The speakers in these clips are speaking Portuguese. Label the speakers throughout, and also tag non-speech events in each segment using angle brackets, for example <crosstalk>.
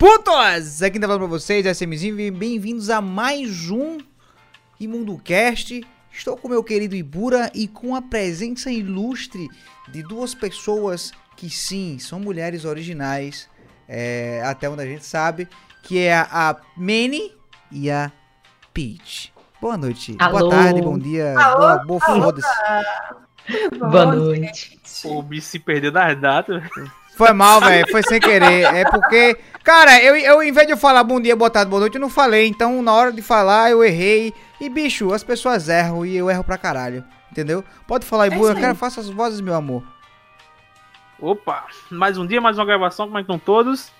Speaker 1: putos! Aqui tá falando pra vocês, SMzinho, e bem-vindos a mais um ImundoCast. Estou com meu querido Ibura e com a presença ilustre de duas pessoas que sim, são mulheres originais, é, até onde a gente sabe, que é a, Manny e a Peach. Boa noite,
Speaker 2: Alô.
Speaker 1: boa tarde, bom dia, boa, boa foda-se.
Speaker 2: Boa noite.
Speaker 3: O bicho se perdeu das datas.
Speaker 1: Foi mal, velho. Foi sem querer. É porque. Cara, eu, eu, em vez de eu falar bom dia, boa tarde, boa noite, eu não falei. Então, na hora de falar, eu errei. E, bicho, as pessoas erram e eu erro pra caralho. Entendeu? Pode falar, Ibu.
Speaker 4: isso
Speaker 1: eu
Speaker 4: aí.
Speaker 1: quero faça as vozes, meu amor.
Speaker 3: Opa, mais um dia, mais uma gravação, como é que estão todos?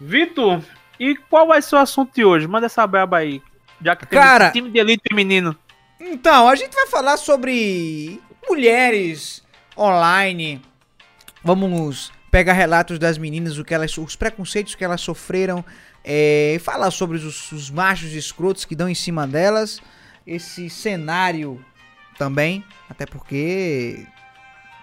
Speaker 3: Vitor, e qual vai ser o assunto de hoje? Manda essa braba aí. Já que
Speaker 1: Cara-
Speaker 3: tem time de elite feminino.
Speaker 1: Então, a gente vai falar sobre mulheres online. Vamos pegar relatos das meninas, o que elas, os preconceitos que elas sofreram, é, falar sobre os, os machos escrotos que dão em cima delas, esse cenário também, até porque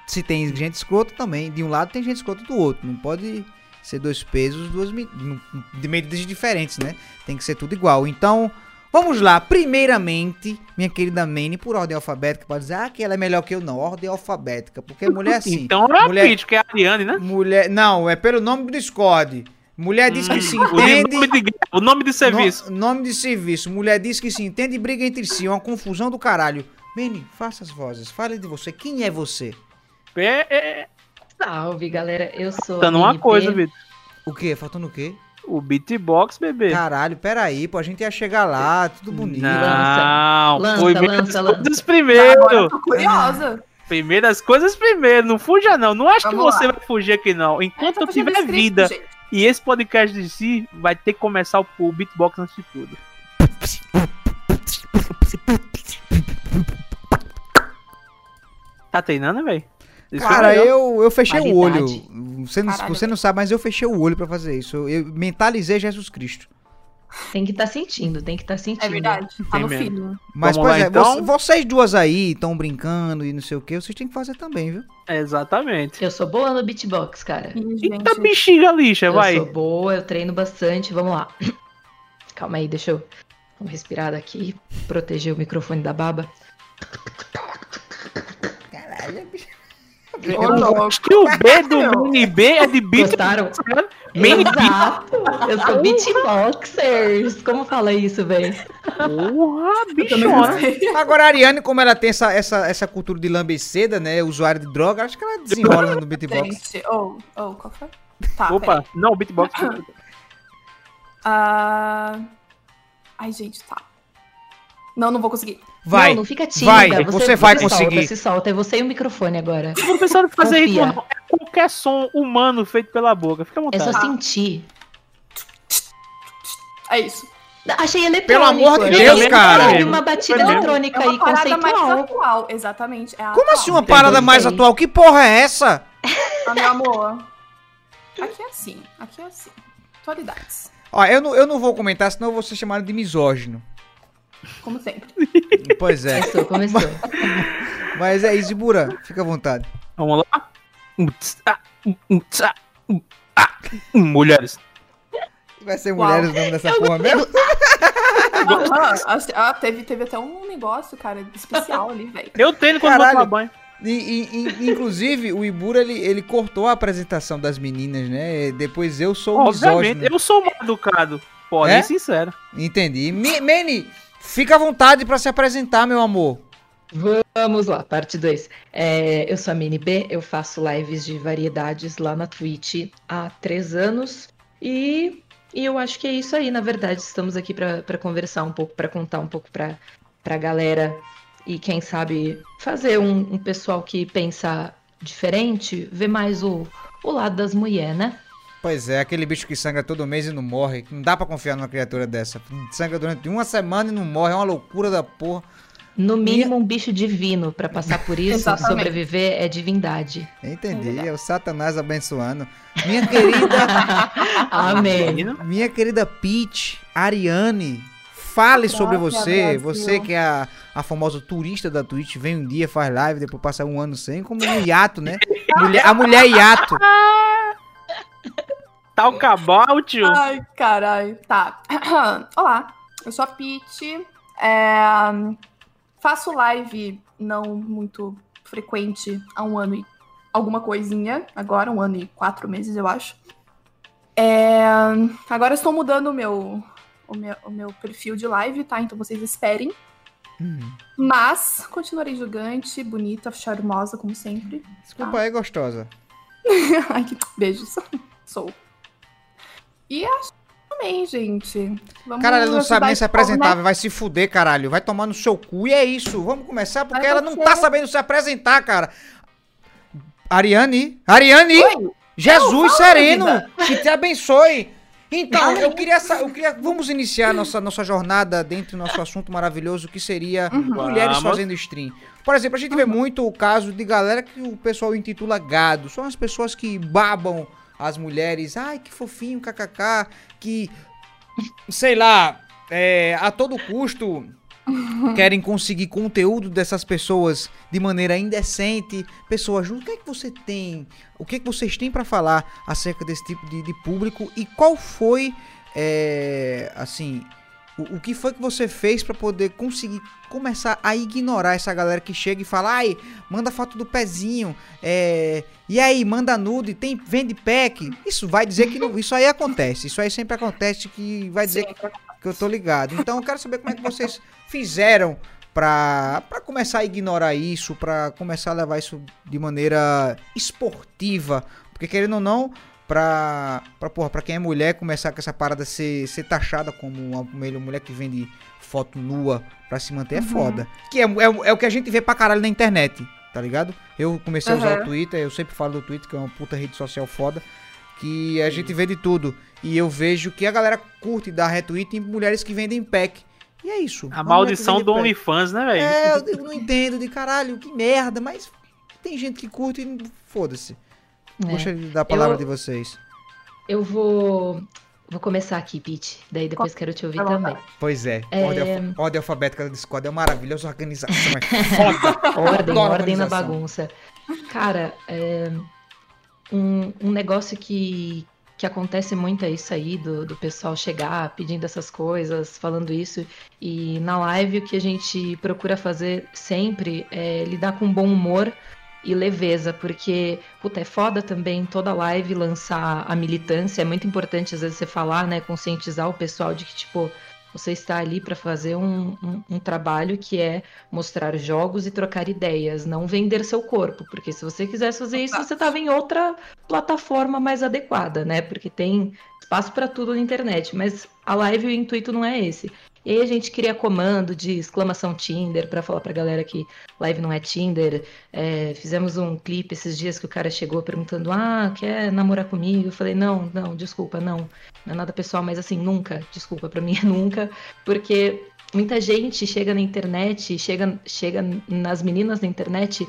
Speaker 1: se tem gente escrota também, de um lado tem gente escrota do outro, não pode ser dois pesos, duas medidas diferentes, né? Tem que ser tudo igual. Então, Vamos lá, primeiramente, minha querida Manny, por ordem alfabética, pode dizer ah, que ela é melhor que eu, não, ordem alfabética, porque mulher é assim.
Speaker 3: então é a
Speaker 1: mulher-
Speaker 3: Peach, que é a Ariane, né?
Speaker 1: Mulher, não, é pelo nome do Discord. Mulher diz que se
Speaker 3: Hum, o,
Speaker 1: entende.
Speaker 3: nome de, o nome de serviço.
Speaker 1: No- nome de serviço. Mulher diz que se entende e briga entre si, é uma confusão do caralho. Manny, faça as vozes, fale de você. Quem é você?
Speaker 3: É, é,
Speaker 2: Salve, galera. Eu sou.
Speaker 3: faltando uma coisa, Vitor.
Speaker 1: O quê? Faltando o quê?
Speaker 3: O beatbox, bebê.
Speaker 1: Caralho, peraí, pô, a gente ia chegar lá, tudo bonito.
Speaker 3: Não,
Speaker 2: Lança,
Speaker 3: foi
Speaker 2: lança,
Speaker 3: primeiras
Speaker 2: lança.
Speaker 3: coisas
Speaker 4: Agora
Speaker 3: primeiro.
Speaker 4: eu tô curiosa.
Speaker 3: Primeiras coisas primeiro. Não fuja, não. Não acho que
Speaker 4: Vamos
Speaker 3: você
Speaker 4: lá.
Speaker 3: vai fugir aqui, não. Enquanto eu tiver
Speaker 4: script,
Speaker 3: vida
Speaker 4: gente.
Speaker 3: e esse podcast de si, vai ter que começar o, o beatbox antes de tudo. Tá treinando, velho? Isso
Speaker 1: Cara, eu, eu fechei o olho. Você não,
Speaker 4: Caralho.
Speaker 1: você não sabe, mas eu fechei o olho pra fazer isso. Eu mentalizei Jesus Cristo.
Speaker 2: Tem que estar sentindo, tem que estar sentindo.
Speaker 4: É verdade. Tá
Speaker 3: Tem
Speaker 4: no
Speaker 3: mesmo.
Speaker 4: filho.
Speaker 1: Mas,
Speaker 3: Vamos
Speaker 1: pois
Speaker 3: lá,
Speaker 1: é,
Speaker 3: então?
Speaker 1: vo- vocês duas aí estão brincando e não sei o que, vocês têm que fazer também, viu?
Speaker 3: Exatamente.
Speaker 2: Eu sou boa no beatbox, cara.
Speaker 3: Eita bexiga lixa,
Speaker 2: Eu
Speaker 3: vai.
Speaker 2: sou boa, eu treino bastante. Vamos lá. <coughs> Calma aí, deixa eu vamos respirar daqui, proteger o microfone da baba.
Speaker 1: Caralho, bicho.
Speaker 3: Acho que o B do <laughs> mini B é de beat.
Speaker 2: Gostaram?
Speaker 3: Mini
Speaker 2: Exato! Eu sou beatboxers! Como fala isso, velho?
Speaker 3: Porra,
Speaker 4: sei.
Speaker 1: Agora a Ariane, como ela tem essa, essa, essa cultura de lambeceda, né? Usuário de droga, acho que ela desenrola no beatbox.
Speaker 4: Gente, ô, ô, qual foi? Tá,
Speaker 3: Opa,
Speaker 4: peraí.
Speaker 3: não, beatbox.
Speaker 4: Ah... Ai, gente, tá. Não, não vou conseguir.
Speaker 1: Vai.
Speaker 2: Não, não fica tímida.
Speaker 1: vai, você vai
Speaker 2: se
Speaker 1: conseguir.
Speaker 2: Solta, se solta. É você e o microfone agora.
Speaker 3: Não precisa fazer
Speaker 2: Confia.
Speaker 3: isso, não. É qualquer som humano feito pela boca. Fica à
Speaker 2: É
Speaker 3: vontade.
Speaker 2: só sentir.
Speaker 4: É isso.
Speaker 2: Achei eletrônico.
Speaker 1: Pelo amor de Deus, cara.
Speaker 2: Uma batida eletrônica
Speaker 4: É
Speaker 2: aí,
Speaker 4: uma parada mais atual. Exatamente. É
Speaker 1: Como
Speaker 4: atual.
Speaker 1: assim uma parada
Speaker 2: dois
Speaker 1: mais atual? Que porra é essa?
Speaker 4: Ah, meu amor. Aqui é assim. Aqui é assim. Atualidades.
Speaker 1: Ó, eu não, eu não vou comentar, senão eu vou ser chamado de misógino.
Speaker 4: Como sempre.
Speaker 1: Pois é.
Speaker 2: Começou, começou.
Speaker 1: Mas é isso, Ibura. Fica à vontade.
Speaker 3: Vamos lá. Ah, ah, ah, Mulheres.
Speaker 1: Vai ser
Speaker 4: Uau.
Speaker 1: mulheres o nome dessa porra mesmo?
Speaker 4: Aham, ah, ah, teve, teve até um negócio, cara, especial ali, velho.
Speaker 3: Eu tenho quando vou
Speaker 1: Caralho.
Speaker 3: tomar banho.
Speaker 1: E, inclusive, o Ibura, ele, ele cortou a apresentação das meninas, né? Depois eu sou o
Speaker 3: Obviamente,
Speaker 1: misógino.
Speaker 3: eu sou mal educado. Pode
Speaker 1: É?
Speaker 3: ser sincero.
Speaker 1: Entendi. Manny, fica à vontade pra se apresentar, meu amor.
Speaker 2: Vamos lá, parte 2. eu sou a Mini B, eu faço lives de variedades lá na Twitch há três anos. E, e eu acho que é isso aí, na verdade. Estamos aqui para conversar um pouco, para contar um pouco para a galera. E quem sabe fazer um, um pessoal que pensa diferente, ver mais o, o lado das mulheres, né?
Speaker 1: Pois é, aquele bicho que sangra todo mês e não morre. Não dá pra confiar numa criatura dessa. Sangra durante uma semana e não morre. É uma loucura da porra.
Speaker 2: No mínimo, um bicho divino para passar por <laughs> isso, sobreviver é divindade.
Speaker 1: Entendi. É o Satanás abençoando. Minha querida, <laughs>
Speaker 2: Amém.
Speaker 1: minha querida Peach, Ariane, fale sobre você.
Speaker 4: Brasil.
Speaker 1: Você que é a, a famosa turista da Twitch, vem um dia, faz live, depois passa um ano sem, como um hiato, né? <laughs> Mulher- a mulher hiato.
Speaker 3: Talk about you.
Speaker 4: Ai, caralho. Tá. <clears throat> Olá, eu sou a Pete. É, faço live não muito frequente há um ano e alguma coisinha. Agora, um ano e quatro meses, eu acho. É, agora estou mudando o meu, o meu, o meu perfil de live, tá? Então vocês esperem.
Speaker 1: Hum.
Speaker 4: Mas continuarei gigante, bonita, charmosa, como sempre.
Speaker 1: Desculpa aí, gostosa. <laughs>
Speaker 4: Ai, que beijos. Sou. E acho que também, gente. Vamos
Speaker 1: Caralho, ela não sabe nem se apresentar,
Speaker 4: né?
Speaker 1: vai se fuder, caralho. Vai tomar no seu cu. E é isso. Vamos começar porque ela não tá sabendo se apresentar, cara. Ariane? Ariane!
Speaker 4: Oi,
Speaker 1: Jesus sereno!
Speaker 4: vida.
Speaker 1: Que te abençoe! Então, eu queria, eu queria. Vamos iniciar nossa, nossa jornada dentro do nosso assunto maravilhoso, que seria
Speaker 4: Uhum.
Speaker 1: mulheres
Speaker 3: Vamos.
Speaker 1: fazendo stream. Por exemplo, a gente vê muito o caso de galera que o pessoal intitula gado. São as pessoas que babam as mulheres. Ai, que fofinho, kkk. Que, sei lá, é, a todo custo <laughs> querem conseguir conteúdo dessas pessoas de maneira indecente. Pessoas, o que é que você tem? O que é que vocês têm pra falar acerca desse tipo de, de público? E qual foi, é, assim, o, o que foi que você fez pra poder conseguir começar a ignorar essa galera que chega e fala, ai, manda foto do pezinho, é, e aí, manda nude, tem, vende pack. Isso vai dizer que não, isso aí acontece, isso aí sempre acontece que vai dizer
Speaker 4: Sim.
Speaker 1: que eu tô ligado. Então eu quero saber como é que vocês fizeram pra começar a ignorar isso, pra começar a levar isso de maneira esportiva. Porque querendo ou não, pra, pra, porra, pra quem é mulher, começar com essa parada ser, ser taxada como uma mulher, mulher que vende foto nua pra se manter é
Speaker 4: Uhum.
Speaker 1: foda. Que é, é, é o que a gente vê pra caralho na internet, tá ligado? Eu comecei a usar
Speaker 4: Uhum.
Speaker 1: o Twitter, eu sempre falo do Twitter, que é uma puta rede social foda. Que a gente vê de tudo. E eu vejo que a galera curte dar retweet em mulheres que vendem pack. E é isso.
Speaker 3: A maldição do. OnlyFans, né, velho?
Speaker 1: É, eu, eu não entendo de caralho, que merda, mas tem gente que curte e foda-se.
Speaker 2: É.
Speaker 1: Gostaria da palavra
Speaker 2: Eu-
Speaker 1: de vocês.
Speaker 2: Eu vou, vou começar aqui, Pete. Daí depois quero te ouvir
Speaker 4: lá,
Speaker 2: também.
Speaker 1: Pois é,
Speaker 2: É.
Speaker 1: Ordem, ordem alfabética da Discord é uma maravilhosa organização, é <laughs> foda.
Speaker 2: Ordem, ordem na bagunça. Cara, é, um, um negócio que, que acontece muito é isso aí, do, do pessoal chegar pedindo essas coisas, falando isso. E na live o que a gente procura fazer sempre é lidar com bom humor e leveza, porque, puta, é foda também toda live lançar a militância. É muito importante às vezes você falar, né, conscientizar o pessoal de que, tipo, você está ali para fazer um, um, um trabalho que é mostrar jogos e trocar ideias, não vender seu corpo, porque se você quisesse fazer isso, você estava em outra plataforma mais adequada, né? Porque tem espaço para tudo na internet, mas a live o intuito não é esse. E aí a gente cria comando de exclamação Tinder para falar pra galera que live não é Tinder. É, fizemos um clipe esses dias que o cara chegou perguntando: "Ah, quer namorar comigo?" Eu falei: "Não, não, desculpa, não. Não é nada pessoal, mas assim, nunca, desculpa, pra mim é <laughs> nunca, porque muita gente chega na internet, chega, chega nas meninas na internet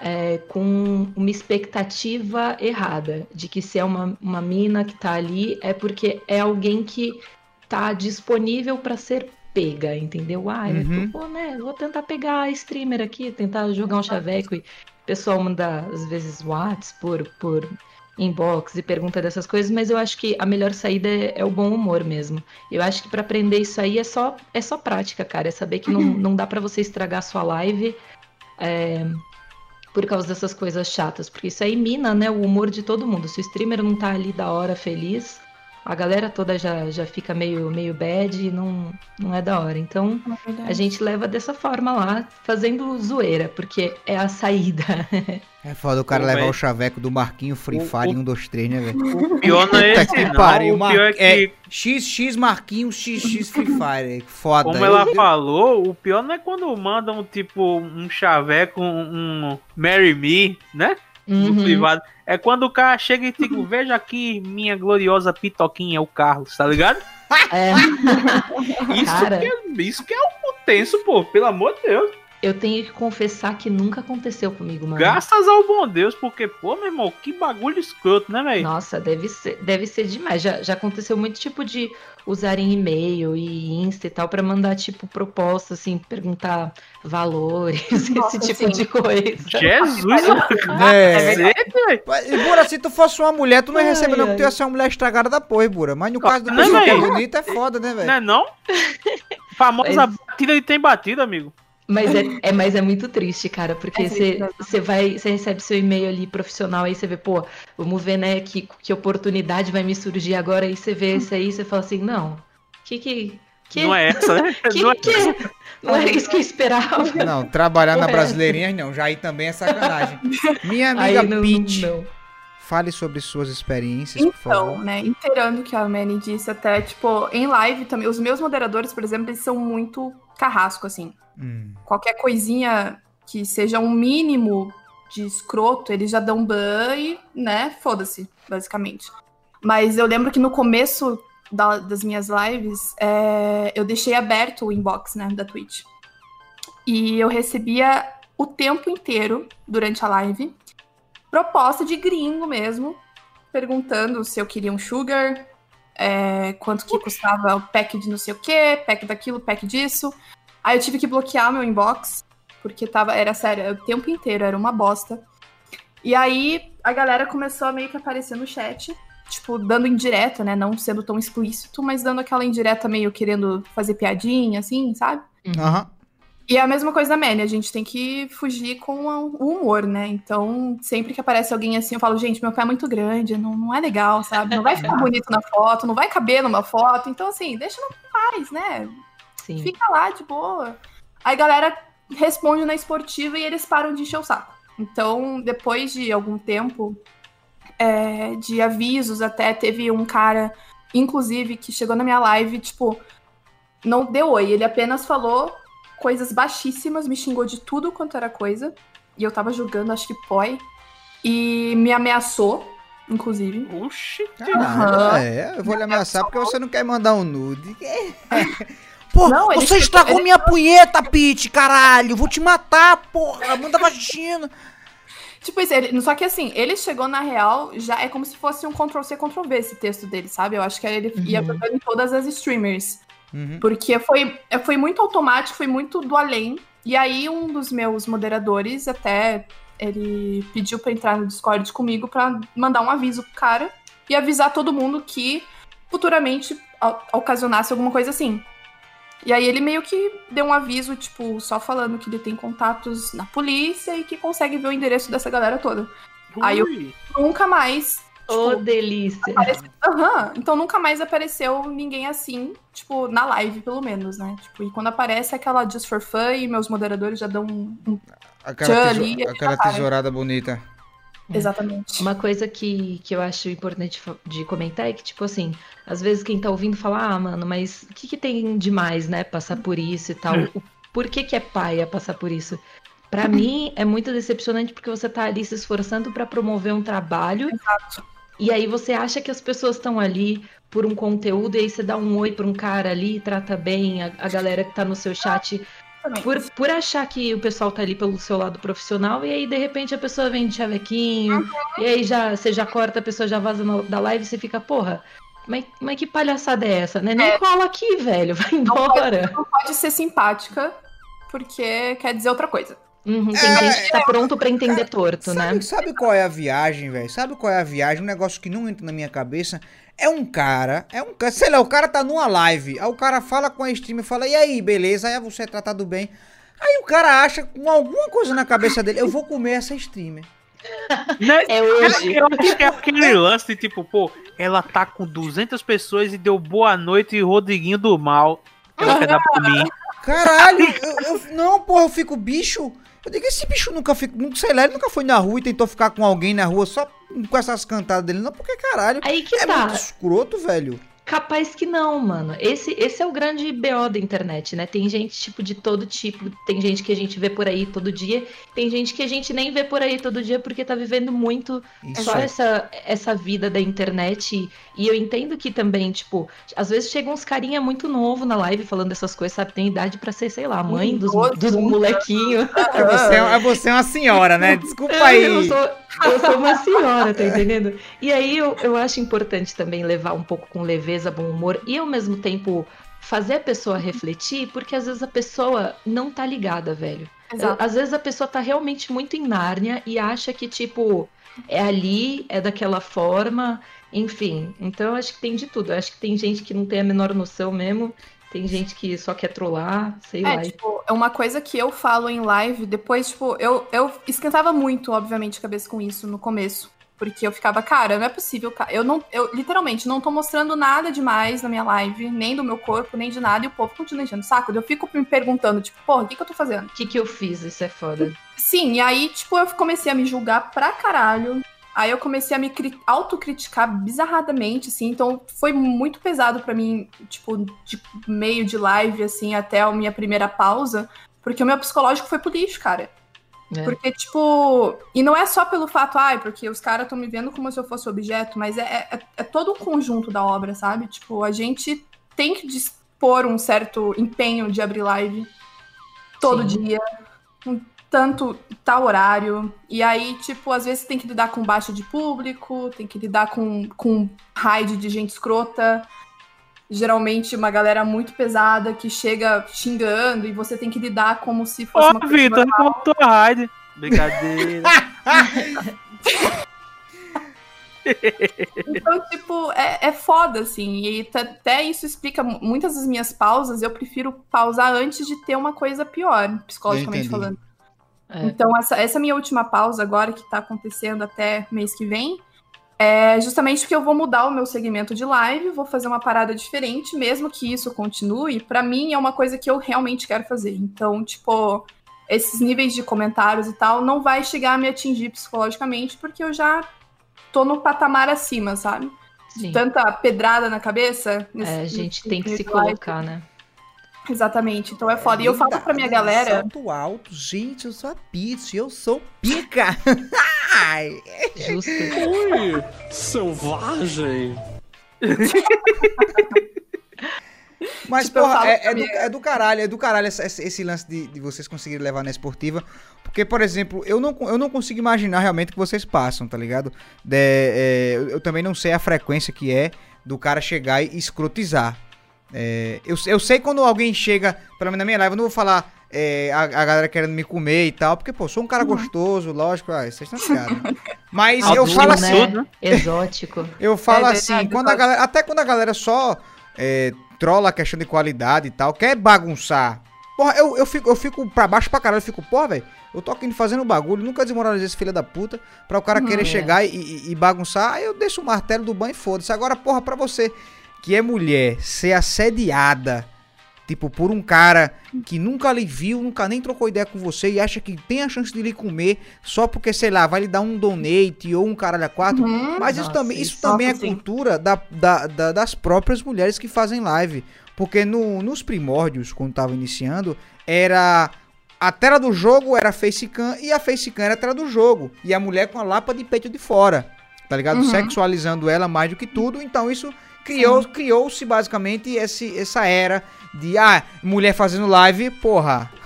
Speaker 2: é, com uma expectativa errada de que se é uma, uma mina que tá ali é porque é alguém que tá disponível pra ser pega, entendeu? Ah, eu
Speaker 1: Uhum.
Speaker 2: tô, pô, né, vou tentar pegar a streamer aqui, tentar jogar um chaveco e o pessoal manda às vezes whats por, por inbox e pergunta dessas coisas, mas eu acho que a melhor saída é, é o bom humor mesmo. Eu acho que pra aprender isso aí é só é só prática, cara, é saber que não, não dá pra você estragar a sua live é, por causa dessas coisas chatas, porque isso aí mina, né, o humor de todo mundo. Se o streamer não tá ali da hora feliz, a galera toda já, já fica meio, meio bad e não, não é da hora. Então, a gente leva dessa forma lá, fazendo zoeira, porque é a saída. <laughs>
Speaker 1: É foda o cara
Speaker 3: Pô,
Speaker 1: levar o chaveco do Marquinho Free
Speaker 3: O-
Speaker 1: Fire
Speaker 3: o-
Speaker 1: 1, 2, 3, né, velho?
Speaker 3: O pior não é
Speaker 1: Puta
Speaker 3: esse,
Speaker 1: que
Speaker 3: não.
Speaker 1: pariu,
Speaker 3: o
Speaker 1: Mar-
Speaker 3: pior é que,
Speaker 1: é XX Marquinhos XX Free <laughs> Fire. Foda.
Speaker 3: como ela
Speaker 1: eu-
Speaker 3: falou, o pior não é quando mandam, tipo, um chaveco, um, um Marry Me, né? No
Speaker 2: Uhum.
Speaker 3: privado. É quando o cara chega e digo, veja aqui minha gloriosa pitoquinha, o Carlos, tá ligado?
Speaker 2: É, <laughs>
Speaker 3: Isso,
Speaker 2: Cara.
Speaker 3: que, é, isso que é o tenso, pô, pelo amor de Deus.
Speaker 2: Eu tenho que confessar que nunca aconteceu comigo, mano.
Speaker 3: Graças ao bom Deus, porque, pô, meu irmão, que bagulho escroto, né, velho?
Speaker 2: Nossa, deve ser, deve ser demais. Já, já aconteceu muito tipo de usarem e-mail e Insta e tal pra mandar, tipo, proposta, assim, perguntar valores, <laughs>
Speaker 4: Nossa,
Speaker 2: esse tipo
Speaker 4: sim.
Speaker 2: de coisa.
Speaker 3: Jesus,
Speaker 1: É.
Speaker 3: velho.
Speaker 1: Mas, Bura, se tu fosse uma mulher, tu não ia receber, não, porque tu ia ser uma mulher estragada da porra, hein, Bura. Mas no caso do
Speaker 3: Não,
Speaker 1: pessoal que é bonito, é foda, né, velho?
Speaker 3: Não é não? <laughs> Famosa
Speaker 2: Mas-
Speaker 3: batida e tem batida, amigo.
Speaker 2: Mas é, é, mas é muito triste, cara, porque
Speaker 4: É
Speaker 2: você você vai, você recebe seu e-mail ali profissional, aí você vê, pô, vamos ver, né, que, que oportunidade vai me surgir agora, aí você vê isso aí, você fala assim, não, que que... que
Speaker 3: Não é essa, né? <laughs>
Speaker 2: que,
Speaker 3: não é
Speaker 2: que não é isso que eu esperava.
Speaker 1: Não, trabalhar na
Speaker 2: é.
Speaker 1: Brasileirinhas não, já aí também é sacanagem. Minha amiga
Speaker 2: não,
Speaker 1: Peach,
Speaker 2: não.
Speaker 1: Fale sobre suas experiências, por
Speaker 4: Então,
Speaker 1: favor.
Speaker 4: né, inteirando o que a Manny disse até, tipo, em live também, os meus moderadores, por exemplo, eles são muito carrasco, assim.
Speaker 1: Hum.
Speaker 4: Qualquer coisinha que seja um mínimo de escroto, eles já dão ban e, né, foda-se, basicamente. Mas eu lembro que no começo da- das minhas lives, é, eu deixei aberto o inbox, né, da Twitch. E eu recebia o tempo inteiro, durante a live, proposta de gringo mesmo, perguntando se eu queria um sugar, é, quanto que custava o pack de não sei o que, pack daquilo, pack disso. Aí eu tive que bloquear meu inbox, porque tava, era sério, o tempo inteiro, era uma bosta. E aí a galera começou a meio que aparecer no chat, tipo, dando indireta, né? Não sendo tão explícito, mas dando aquela indireta meio querendo fazer piadinha, assim, sabe?
Speaker 1: Aham.
Speaker 4: E é a mesma coisa da Manny, a gente tem que fugir com o humor, né? Então, sempre que aparece alguém assim, eu falo, gente, meu pé é muito grande, não, não é legal, sabe? Não vai ficar <laughs> bonito na foto, não vai caber numa foto. Então, assim, deixa no paz, né?
Speaker 2: Sim.
Speaker 4: Fica lá de boa. Aí a galera responde na esportiva e eles param de encher o saco. Então, depois de algum tempo é, de avisos, até teve um cara, inclusive, que chegou na minha live, tipo, não deu oi. Ele apenas falou coisas baixíssimas, me xingou de tudo quanto era coisa. E eu tava julgando, acho que poi. E me ameaçou, inclusive.
Speaker 3: Oxi.
Speaker 4: Aham.
Speaker 1: é, eu vou lhe ameaçar porque você não quer mandar um nude. <laughs> Pô,
Speaker 4: Não, ele
Speaker 1: você
Speaker 4: chegou-
Speaker 1: estragou
Speaker 4: ele-
Speaker 1: minha punheta, Pete, caralho. Vou te matar, porra. Manda vagina.
Speaker 4: Tipo isso, ele, só que assim, ele chegou na real, já é como se fosse um Ctrl-C, Ctrl-V esse texto dele, sabe? Eu acho que ele ia
Speaker 2: Uhum.
Speaker 4: pegando em todas as streamers.
Speaker 1: Uhum.
Speaker 4: Porque foi, foi muito automático, foi muito do além. E aí, um dos meus moderadores, até ele pediu pra entrar no Discord comigo pra mandar um aviso pro cara e avisar todo mundo que futuramente ocasionasse alguma coisa assim. E aí ele meio que deu um aviso, tipo, só falando que ele tem contatos na polícia e que consegue ver o endereço dessa galera toda. Aí eu-
Speaker 3: Ui.
Speaker 4: Nunca mais.
Speaker 2: Ô,
Speaker 4: Tipo,
Speaker 2: delícia.
Speaker 4: Aham, então nunca mais apareceu ninguém assim, tipo, na live, pelo menos, né? Tipo, e quando aparece é aquela just for fun e meus moderadores já dão um. um-
Speaker 1: Aquela,
Speaker 4: ali,
Speaker 1: aquela
Speaker 4: vai.
Speaker 1: tesourada bonita.
Speaker 4: Exatamente.
Speaker 2: Uma coisa que, que eu acho importante de comentar é que, tipo assim, às vezes quem tá ouvindo fala, ah, mano, mas o que, que tem demais, né? Passar por isso e tal. Por que, que é paia passar por isso? Pra <laughs> mim, é muito decepcionante porque você tá ali se esforçando pra promover um trabalho.
Speaker 4: Exato.
Speaker 2: E aí você acha que as pessoas estão ali por um conteúdo, e aí você dá um oi pra um cara ali, trata bem a, a galera que tá no seu chat por, por achar que o pessoal tá ali pelo seu lado profissional, e aí de repente a pessoa vem de chavequinho, e aí já você já corta, a pessoa já vaza no- da live e você fica, porra, mas, mas que palhaçada é essa, né? Nem cola aqui, velho, vai embora.
Speaker 4: Não pode ser simpática, porque quer dizer outra coisa.
Speaker 2: Uhum, tem
Speaker 1: É,
Speaker 2: gente que tá pronto pra entender torto, né?
Speaker 1: Sabe, sabe qual é a viagem, velho? Sabe qual é a viagem? Um negócio que não entra na minha cabeça. É um cara, é um cara, sei lá, o cara tá numa live. Aí o cara fala com a streamer e fala, e aí, beleza? Aí você é tratado bem. Aí o cara acha com alguma coisa na cabeça dele, eu vou comer essa streamer.
Speaker 3: Né?
Speaker 2: É hoje.
Speaker 3: Eu acho que é aquele lance de tipo, pô, ela tá com 200 pessoas e deu boa noite Rodriguinho do mal. Ela quer dar pra mim.
Speaker 1: Caralho, eu, eu- não, porra, eu fico bicho. Eu digo, esse bicho nunca não sei lá, ele nunca foi na rua e tentou ficar com alguém na rua só com essas cantadas dele, não, porque caralho.
Speaker 2: Aí que
Speaker 1: É
Speaker 2: tá.
Speaker 1: muito escroto, velho.
Speaker 2: Capaz que não, mano. Esse, esse é o grande BO da internet, né? Tem gente, tipo, de todo tipo. Tem gente que a gente vê por aí todo dia. Tem gente que a gente nem vê por aí todo dia porque tá vivendo muito
Speaker 1: Isso
Speaker 2: só
Speaker 1: é.
Speaker 2: essa, essa vida da internet. E eu entendo que também, tipo, às vezes chegam uns carinha muito novo na live falando essas coisas, sabe? Tem idade pra ser, sei lá, mãe dos, dos molequinhos. <laughs>
Speaker 1: É você, é você é uma senhora, né? Desculpa aí.
Speaker 2: Eu sou, eu sou uma senhora, tá entendendo? E aí eu, eu acho importante também levar um pouco com leveza, bom humor e ao mesmo tempo fazer a pessoa refletir, porque às vezes a pessoa não tá ligada, velho.
Speaker 4: Exato.
Speaker 2: Às vezes a pessoa tá realmente muito em Nárnia e acha que, tipo, é ali, é daquela forma, enfim. Então eu acho que tem de tudo. Eu acho que tem gente que não tem a menor noção mesmo. Tem gente que só quer trollar, sei
Speaker 4: É,
Speaker 2: lá.
Speaker 4: tipo, é uma coisa que eu falo em live, depois, tipo, eu, eu esquentava muito, obviamente, a cabeça com isso no começo. Porque eu ficava, cara, não é possível. Eu não, eu literalmente não tô mostrando nada demais na minha live, nem do meu corpo, nem de nada, e o povo continua enchendo o saco. Eu fico me perguntando, tipo, porra, o que, que eu tô fazendo?
Speaker 2: O que, que eu fiz? Isso é foda.
Speaker 4: Sim, e aí, tipo, eu comecei a me julgar pra caralho. Aí eu comecei a me cri- autocriticar bizarradamente, assim. Então foi muito pesado pra mim, tipo, de meio de live, assim, até a minha primeira pausa. Porque o meu psicológico foi por lixo, cara.
Speaker 2: É.
Speaker 4: Porque, tipo. E não é só pelo fato, ai, porque os caras estão me vendo como se eu fosse objeto, mas é, é, é todo o conjunto da obra, sabe? Tipo, a gente tem que dispor um certo empenho de abrir live todo
Speaker 2: Sim.
Speaker 4: dia, um tanto tal horário. E aí, tipo, às vezes tem que lidar com baixa de público, tem que lidar com, com raid de gente escrota. Geralmente uma galera muito pesada que chega xingando e você tem que lidar como se fosse
Speaker 3: Ó,
Speaker 4: uma coisa
Speaker 3: Vitor, como tua raid. Brincadeira. <laughs>
Speaker 4: Então, tipo, é, é foda, assim. E até isso explica mu- muitas das minhas pausas. Eu prefiro pausar antes de ter uma coisa pior, psicologicamente falando.
Speaker 2: É.
Speaker 4: Então, essa, essa minha última pausa agora, que tá acontecendo até mês que vem, é justamente porque eu vou mudar o meu segmento de live, vou fazer uma parada diferente, mesmo que isso continue. Pra mim, é uma coisa que eu realmente quero fazer. Então, tipo, esses níveis de comentários e tal não vai chegar a me atingir psicologicamente, porque eu já tô no patamar acima, sabe?
Speaker 2: Sim.
Speaker 4: Tanta pedrada na cabeça. nesse-
Speaker 2: É, a gente tem que se
Speaker 4: live.
Speaker 2: colocar, né?
Speaker 4: Exatamente. Então é foda. E eu falo pra minha galera.
Speaker 1: Salto alto, gente, eu sou a Peach, eu sou pica. <laughs> Ai.
Speaker 2: Justo.
Speaker 5: Ui, selvagem. <laughs>
Speaker 1: Mas,
Speaker 4: Tipo, eu
Speaker 1: porra, é, é do, é do caralho, é do caralho esse, esse- esse lance de, de vocês conseguirem levar na esportiva. Porque, por exemplo, eu não, eu não consigo imaginar realmente o que vocês passam, tá ligado? De- é, eu, eu também não sei a frequência que é do cara chegar e escrotizar. É, eu, eu sei quando alguém chega, pelo menos na minha live, eu não vou falar é, a, a galera querendo me comer e tal, porque, pô, sou um cara gostoso, lógico, ah, vocês estão ligados. Mas eu falo
Speaker 2: né?
Speaker 1: assim,
Speaker 3: né?
Speaker 2: Exótico. <laughs>
Speaker 1: eu falo
Speaker 4: É
Speaker 1: assim, quando a galera, até quando a galera só é, trola a questão de qualidade e tal, quer bagunçar. Porra, eu, eu, fico, eu fico pra baixo pra caralho, eu fico, porra, velho, eu tô aqui fazendo bagulho, nunca desmoralizei esse filho da puta, pra o cara
Speaker 4: Uhum.
Speaker 1: querer
Speaker 2: É.
Speaker 1: chegar e, e- e bagunçar, aí eu deixo o martelo do banho e foda-se. Agora, porra, pra você que é mulher, ser assediada, tipo, por um cara que nunca lhe viu, nunca nem trocou ideia com você e acha que tem a chance de lhe comer só porque, sei lá, vai lhe dar um donate ou um caralho a quatro,
Speaker 4: Uhum.
Speaker 1: mas isso
Speaker 2: Nossa,
Speaker 1: também, isso também é
Speaker 4: nossa, sim.
Speaker 1: cultura da, da- da- das próprias mulheres que fazem live. Porque no- nos primórdios, quando tava iniciando, era. A tela do jogo era facecam e a facecam era a tela do jogo. E a mulher com a lapa de peito de fora. Tá ligado?
Speaker 4: Uhum.
Speaker 1: Sexualizando ela mais do que tudo. Então isso criou, criou-se basicamente esse, essa era de ah, mulher fazendo live, porra. <laughs>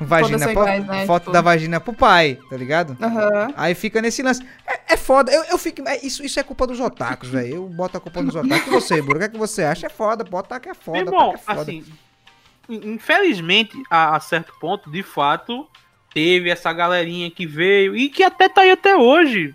Speaker 1: Vagina pra-
Speaker 4: iguais, né?
Speaker 1: foto
Speaker 4: Tipo-
Speaker 1: da vagina pro pai, tá ligado?
Speaker 4: Aham.
Speaker 1: Aí fica nesse lance. É, é foda. Eu, eu fico. é, isso, isso é culpa dos otakus, velho. Eu boto a culpa nos otakus. E você, Bruno? O que, é que você acha? É foda. Pô, otaku é foda.
Speaker 3: Meu irmão,
Speaker 1: otaku é foda.
Speaker 3: assim, in- infelizmente, a, a certo ponto, de fato, teve essa galerinha que veio e que até tá aí até hoje.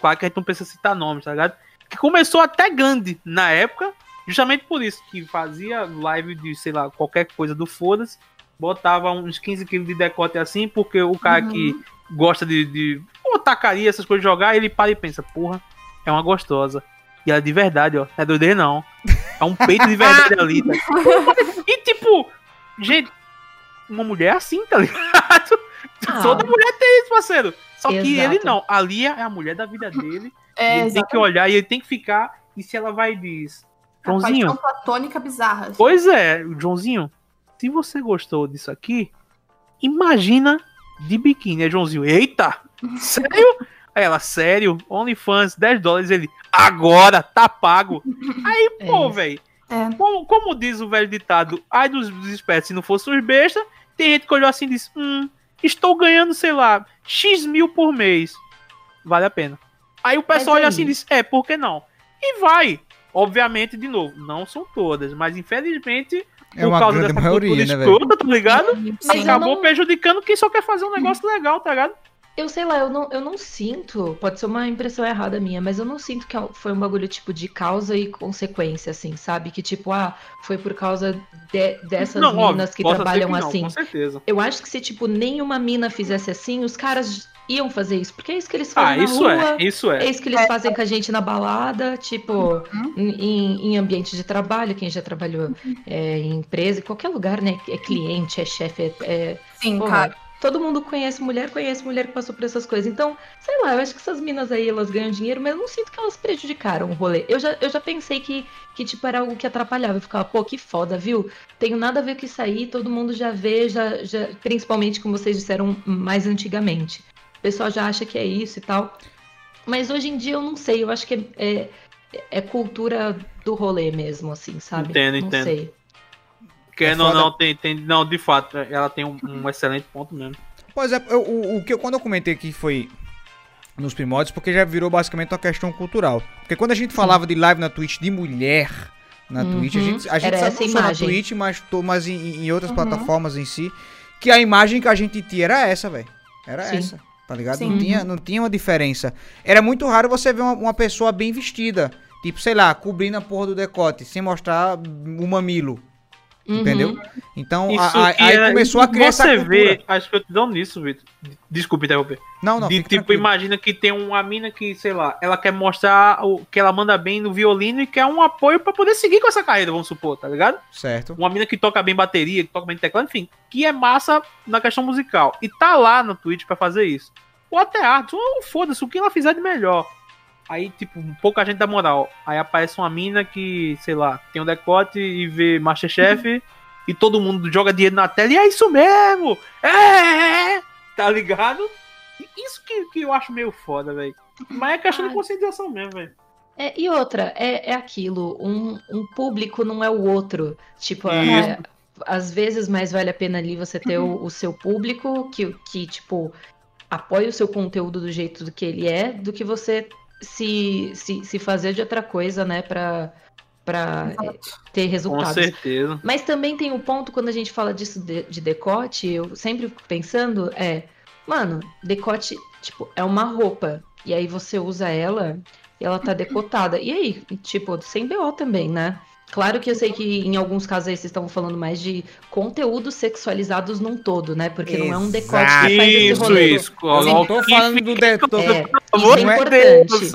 Speaker 3: Claro que a gente não precisa citar nomes, tá ligado? Que começou até grande na época, justamente por isso, que fazia live de, sei lá, qualquer coisa do foda-se, botava uns 15 quilos de decote assim, porque o cara
Speaker 4: Uhum.
Speaker 3: que gosta de, de ou tacaria essas coisas jogar, ele para e pensa, porra, é uma gostosa. E ela de verdade, ó, não é doideira não. É um peito de verdade <laughs> ali, tá? E tipo, gente, uma mulher é assim, tá ligado?
Speaker 2: Ah.
Speaker 3: Toda mulher tem isso, parceiro. Só que
Speaker 2: Exato.
Speaker 3: ele não. A Lia é a mulher da vida dele.
Speaker 4: É,
Speaker 3: ele tem que olhar e ele tem que ficar. E se ela vai e diz: Joãozinho.
Speaker 4: Paixão platônica bizarra.
Speaker 3: Pois é, Joãozinho, se você gostou disso aqui, imagina de biquíni. É Joãozinho, eita, <laughs> sério? Aí ela, sério, OnlyFans, 10 dólares. Ele, agora, tá pago. Aí, <laughs>
Speaker 2: É
Speaker 3: pô, velho,
Speaker 4: É.
Speaker 3: como, como diz o velho ditado, ai dos, dos espertos, se não fosse os bestas, tem gente que olhou assim e disse, hum, estou ganhando, sei lá, X mil por mês. Vale a pena. Aí o pessoal olha
Speaker 2: aí-
Speaker 3: assim e diz, é, por que não? E vai. Obviamente, de novo, não são todas, mas infelizmente,
Speaker 1: É
Speaker 3: por
Speaker 1: uma
Speaker 3: causa
Speaker 1: grande
Speaker 3: dessa
Speaker 1: maioria,
Speaker 3: cultura
Speaker 1: né, velho?
Speaker 3: tá ligado?
Speaker 2: Mas
Speaker 3: Acabou
Speaker 2: não-
Speaker 3: prejudicando quem só quer fazer um negócio legal, tá ligado?
Speaker 2: Eu sei lá, eu não, eu não sinto, pode ser uma impressão errada minha, mas eu não sinto que é foi um bagulho tipo de causa e consequência, assim, sabe? Que tipo, ah, foi por causa de- dessas
Speaker 3: não,
Speaker 2: meninas
Speaker 3: óbvio,
Speaker 2: que trabalham
Speaker 3: que não,
Speaker 2: assim.
Speaker 3: Com certeza.
Speaker 2: Eu acho que se, tipo, nenhuma mina fizesse assim, os caras iam fazer isso, porque é isso que eles
Speaker 3: Ah,
Speaker 2: fazem na
Speaker 3: isso
Speaker 2: rua.
Speaker 3: é, isso
Speaker 2: É
Speaker 3: é.
Speaker 2: isso que eles fazem com a gente na balada, tipo,
Speaker 4: Uhum.
Speaker 2: em, em ambiente de trabalho, quem já trabalhou é, em empresa, em qualquer lugar, né? É cliente, é chefe, é, é-
Speaker 4: Sim,
Speaker 2: Porra,
Speaker 4: cara.
Speaker 2: Todo mundo conhece mulher, conhece mulher que passou por essas coisas. Então, sei lá, eu acho que essas minas aí, elas ganham dinheiro, mas eu não sinto que elas prejudicaram o rolê. Eu já, eu já pensei que, que, tipo, era algo que atrapalhava. Eu ficava, pô, que foda, viu? Tenho nada a ver com isso aí, todo mundo já vê, já, já, principalmente como vocês disseram mais antigamente. O pessoal já acha que é isso e tal. Mas hoje em dia eu não sei, eu acho que é, é, é cultura do rolê mesmo, assim, sabe?
Speaker 3: Entendo,
Speaker 2: não
Speaker 3: entendo.
Speaker 2: sei.
Speaker 3: Querendo
Speaker 1: É
Speaker 3: ou não, tem, tem, não, de fato, ela tem um, um excelente ponto mesmo.
Speaker 1: Pois é, eu- o, o que eu, quando eu comentei aqui foi nos primórdios, porque já virou basicamente uma questão cultural. Porque quando a gente falava de live na Twitch de mulher na
Speaker 2: Uhum,
Speaker 1: Twitch, a gente, a gente
Speaker 2: era
Speaker 1: sabe
Speaker 2: essa
Speaker 1: não só na
Speaker 2: imagem.
Speaker 1: Twitch, mas, mas em, em outras
Speaker 4: Uhum.
Speaker 1: plataformas em si, que a imagem que a gente tinha era essa, velho. Era
Speaker 2: Sim.
Speaker 1: essa, tá ligado?
Speaker 4: Sim.
Speaker 1: Não, tinha, não tinha uma diferença. Era muito raro você ver uma, uma pessoa bem vestida. Tipo, sei lá, cobrindo a porra do decote, sem mostrar o mamilo.
Speaker 2: Uhum.
Speaker 1: Entendeu? Então,
Speaker 3: Isso
Speaker 1: a- a- aí
Speaker 3: é-
Speaker 1: começou a criar essa
Speaker 3: Você
Speaker 1: cultura.
Speaker 3: vê a escrotidão nisso, Vitor. Desculpa interromper.
Speaker 1: Não, não,
Speaker 3: de tipo,
Speaker 1: tranquilo.
Speaker 3: imagina que tem uma mina que, sei lá, ela quer mostrar o que ela manda bem no violino e quer um apoio pra poder seguir com essa carreira, vamos supor, tá ligado?
Speaker 1: Certo.
Speaker 3: Uma mina que toca bem bateria, que toca bem teclado, enfim, que é massa na questão musical. E tá lá no Twitch pra fazer isso. Ou até arte, ou foda-se, o que ela fizer de melhor. Aí, tipo, pouca gente dá moral. Aí aparece uma mina que, sei lá, tem um decote e vê Masterchef e todo mundo joga dinheiro na tela e é isso mesmo! É! Tá ligado? Isso que, que eu acho meio foda, velho. Mas é questão de
Speaker 2: Ai.
Speaker 3: conscientização mesmo, velho.
Speaker 2: É, e outra, é, é aquilo, um, um público não é o outro. Tipo, é, às vezes mais vale a pena ali você ter o, o seu público que, que, tipo, apoia o seu conteúdo do jeito do que ele é, do que você se, se, se fazer de outra coisa, né, pra, pra é, ter
Speaker 3: Com
Speaker 2: resultados.
Speaker 3: certeza.
Speaker 2: Mas também tem o ponto quando a gente fala disso de, de decote, eu sempre fico pensando, é, mano, decote, tipo, é uma roupa. E aí você usa ela e ela tá decotada. E aí, tipo, sem BO também, né? Claro que eu sei que em alguns casos aí vocês estão falando mais de conteúdos sexualizados num todo, né? Porque não é um decote que faz esse
Speaker 3: Isso,
Speaker 2: rolê.
Speaker 3: isso.
Speaker 1: Eu não tô falando do decote.
Speaker 2: É, É
Speaker 1: não é
Speaker 2: importante.
Speaker 3: Deus.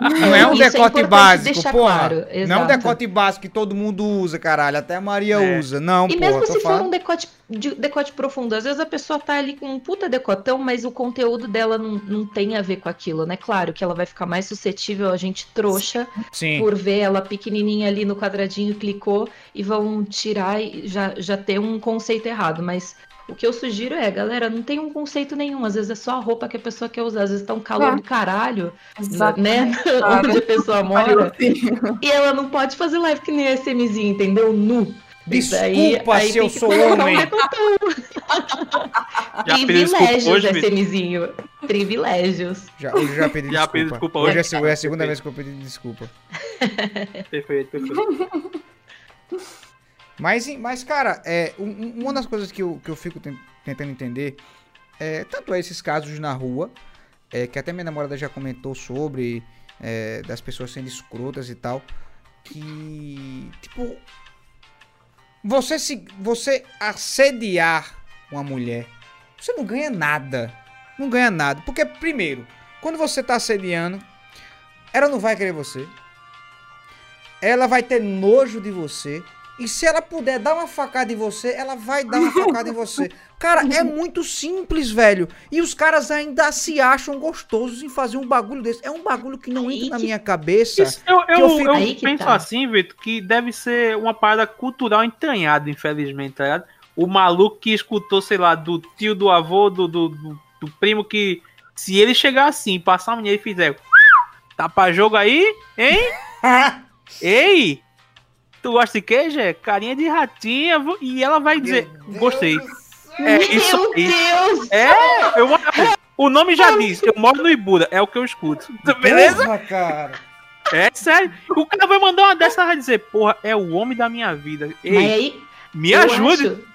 Speaker 1: Não é um
Speaker 2: Isso é
Speaker 1: decote
Speaker 2: importante
Speaker 1: básico, porra.
Speaker 2: claro,
Speaker 1: Não é um decote básico que todo mundo usa, caralho. Até a Maria
Speaker 3: É.
Speaker 1: usa. Não,
Speaker 2: E
Speaker 1: pô,
Speaker 2: mesmo se for
Speaker 1: falando.
Speaker 2: um decote, de- decote profundo, às vezes a pessoa tá ali com um puta decotão, mas o conteúdo dela não, não tem a ver com aquilo, né? Claro que ela vai ficar mais suscetível a gente trouxa
Speaker 1: Sim.
Speaker 2: por ver ela pequenininha ali no quadradinho, clicou e vão tirar e já, já ter um conceito errado. Mas o que eu sugiro é, galera, não tem um conceito nenhum. Às vezes é só a roupa que a pessoa quer usar. Às vezes tá um calor
Speaker 4: É.
Speaker 2: do caralho, né?
Speaker 4: cara. <laughs>
Speaker 2: Onde a pessoa mora. E ela não pode fazer live que nem a SMzinha, entendeu? Nu.
Speaker 1: Desculpa se eu
Speaker 2: tem que
Speaker 1: sou homem. <laughs>
Speaker 3: Já
Speaker 2: Privilégios,
Speaker 3: hoje?
Speaker 2: SMzinho. Privilégios.
Speaker 1: Já, hoje já pedi
Speaker 3: Já
Speaker 1: desculpa.
Speaker 3: pedi desculpa
Speaker 1: hoje.
Speaker 3: hoje.
Speaker 1: é a seg- é a segunda vez que eu pedi desculpa.
Speaker 3: Perfeito, perfeito. <laughs>
Speaker 1: Mas, mas cara, é, um- um- uma das coisas que eu, que eu fico ten- tentando entender é tanto é esses casos na rua, é, que até minha namorada já comentou sobre, é, das pessoas sendo escrotas e tal, que, tipo, você, se, você assediar uma mulher, você não ganha nada. Não ganha nada. Porque, primeiro, quando você tá assediando, ela não vai querer você. Ela vai ter nojo de você. E se ela puder dar uma facada em você, ela vai dar uma facada em você. Cara, é muito simples, velho. E os caras ainda se acham gostosos em fazer um bagulho desse. É um bagulho que não
Speaker 2: Aí
Speaker 1: entra na minha cabeça.
Speaker 3: Isso, eu
Speaker 1: que
Speaker 3: eu,
Speaker 1: eu fico-
Speaker 3: eu penso
Speaker 2: tá.
Speaker 3: assim, Vitor, que deve ser uma parada cultural entranhada, infelizmente, tá ligado? O maluco que escutou, sei lá, do tio, do avô, do, do, do- do primo que. Se ele chegar assim, passar a menina e fizer. Tá pra jogo aí, hein? <laughs> Ei! Tu gosta de queijo? É carinha de ratinha. E ela vai dizer, gostei. É isso
Speaker 2: Meu
Speaker 3: aí.
Speaker 2: Deus!
Speaker 3: É, eu, o nome já diz, eu moro no Ibura, é o que eu escuto. Beleza?
Speaker 1: Porra, cara.
Speaker 3: É sério. O cara vai mandar uma dessa e vai dizer, porra, é o homem da minha vida. Ei,
Speaker 2: Mas aí,
Speaker 3: me ajude.
Speaker 2: acho-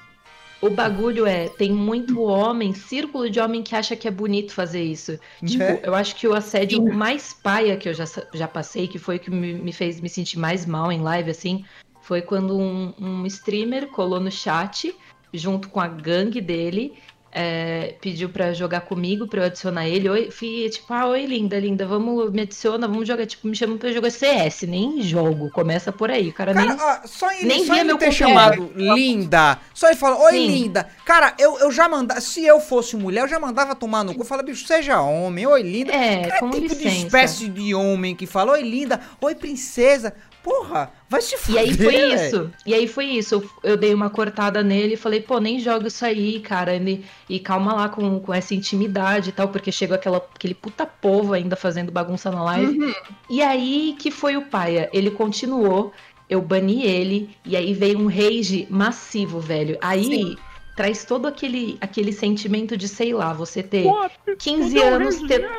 Speaker 2: o bagulho é, tem muito homem, círculo de homem que acha que é bonito fazer isso. Tipo,
Speaker 1: Né?
Speaker 2: eu acho que o assédio mais paia que eu já, já passei, que foi o que me, me fez me sentir mais mal em live, assim, foi quando um, um streamer colou no chat, junto com a gangue dele, é, pediu pra jogar comigo, pra eu adicionar ele. Oi, fi, tipo, ah, oi, linda, linda, vamos, me adiciona, vamos jogar. Tipo, me chama pra jogar CS, nem jogo, começa por aí. Cara,
Speaker 1: Cara,
Speaker 2: nem.
Speaker 1: ó, só ele,
Speaker 2: nem
Speaker 1: só
Speaker 2: via
Speaker 1: ele
Speaker 2: meu
Speaker 1: ter
Speaker 2: conteúdo.
Speaker 1: chamado linda. Só ele falou, oi
Speaker 2: Sim.
Speaker 1: linda. Cara, eu, eu já mandava. Se eu fosse mulher, eu já mandava tomar no cu. Eu falava, bicho, seja homem, oi linda.
Speaker 2: É,
Speaker 1: É
Speaker 2: com
Speaker 1: tipo de
Speaker 2: licença.
Speaker 1: espécie de homem que fala, oi linda, oi princesa. Porra, vai se
Speaker 2: E
Speaker 1: fuder.
Speaker 2: aí foi
Speaker 1: velho.
Speaker 2: isso. E aí foi isso. Eu, eu dei uma cortada nele e falei, pô, nem joga isso aí, cara. E, e calma lá com, com essa intimidade e tal, porque chegou aquela, aquele puta povo ainda fazendo bagunça na live.
Speaker 4: Uhum.
Speaker 2: E aí que foi o paia. Ele continuou, eu bani ele, e aí veio um rage massivo, velho. Aí
Speaker 4: Sim.
Speaker 2: traz todo aquele, aquele sentimento de, sei lá, você ter
Speaker 3: Pô,
Speaker 2: 15
Speaker 3: tudo
Speaker 2: anos, ter?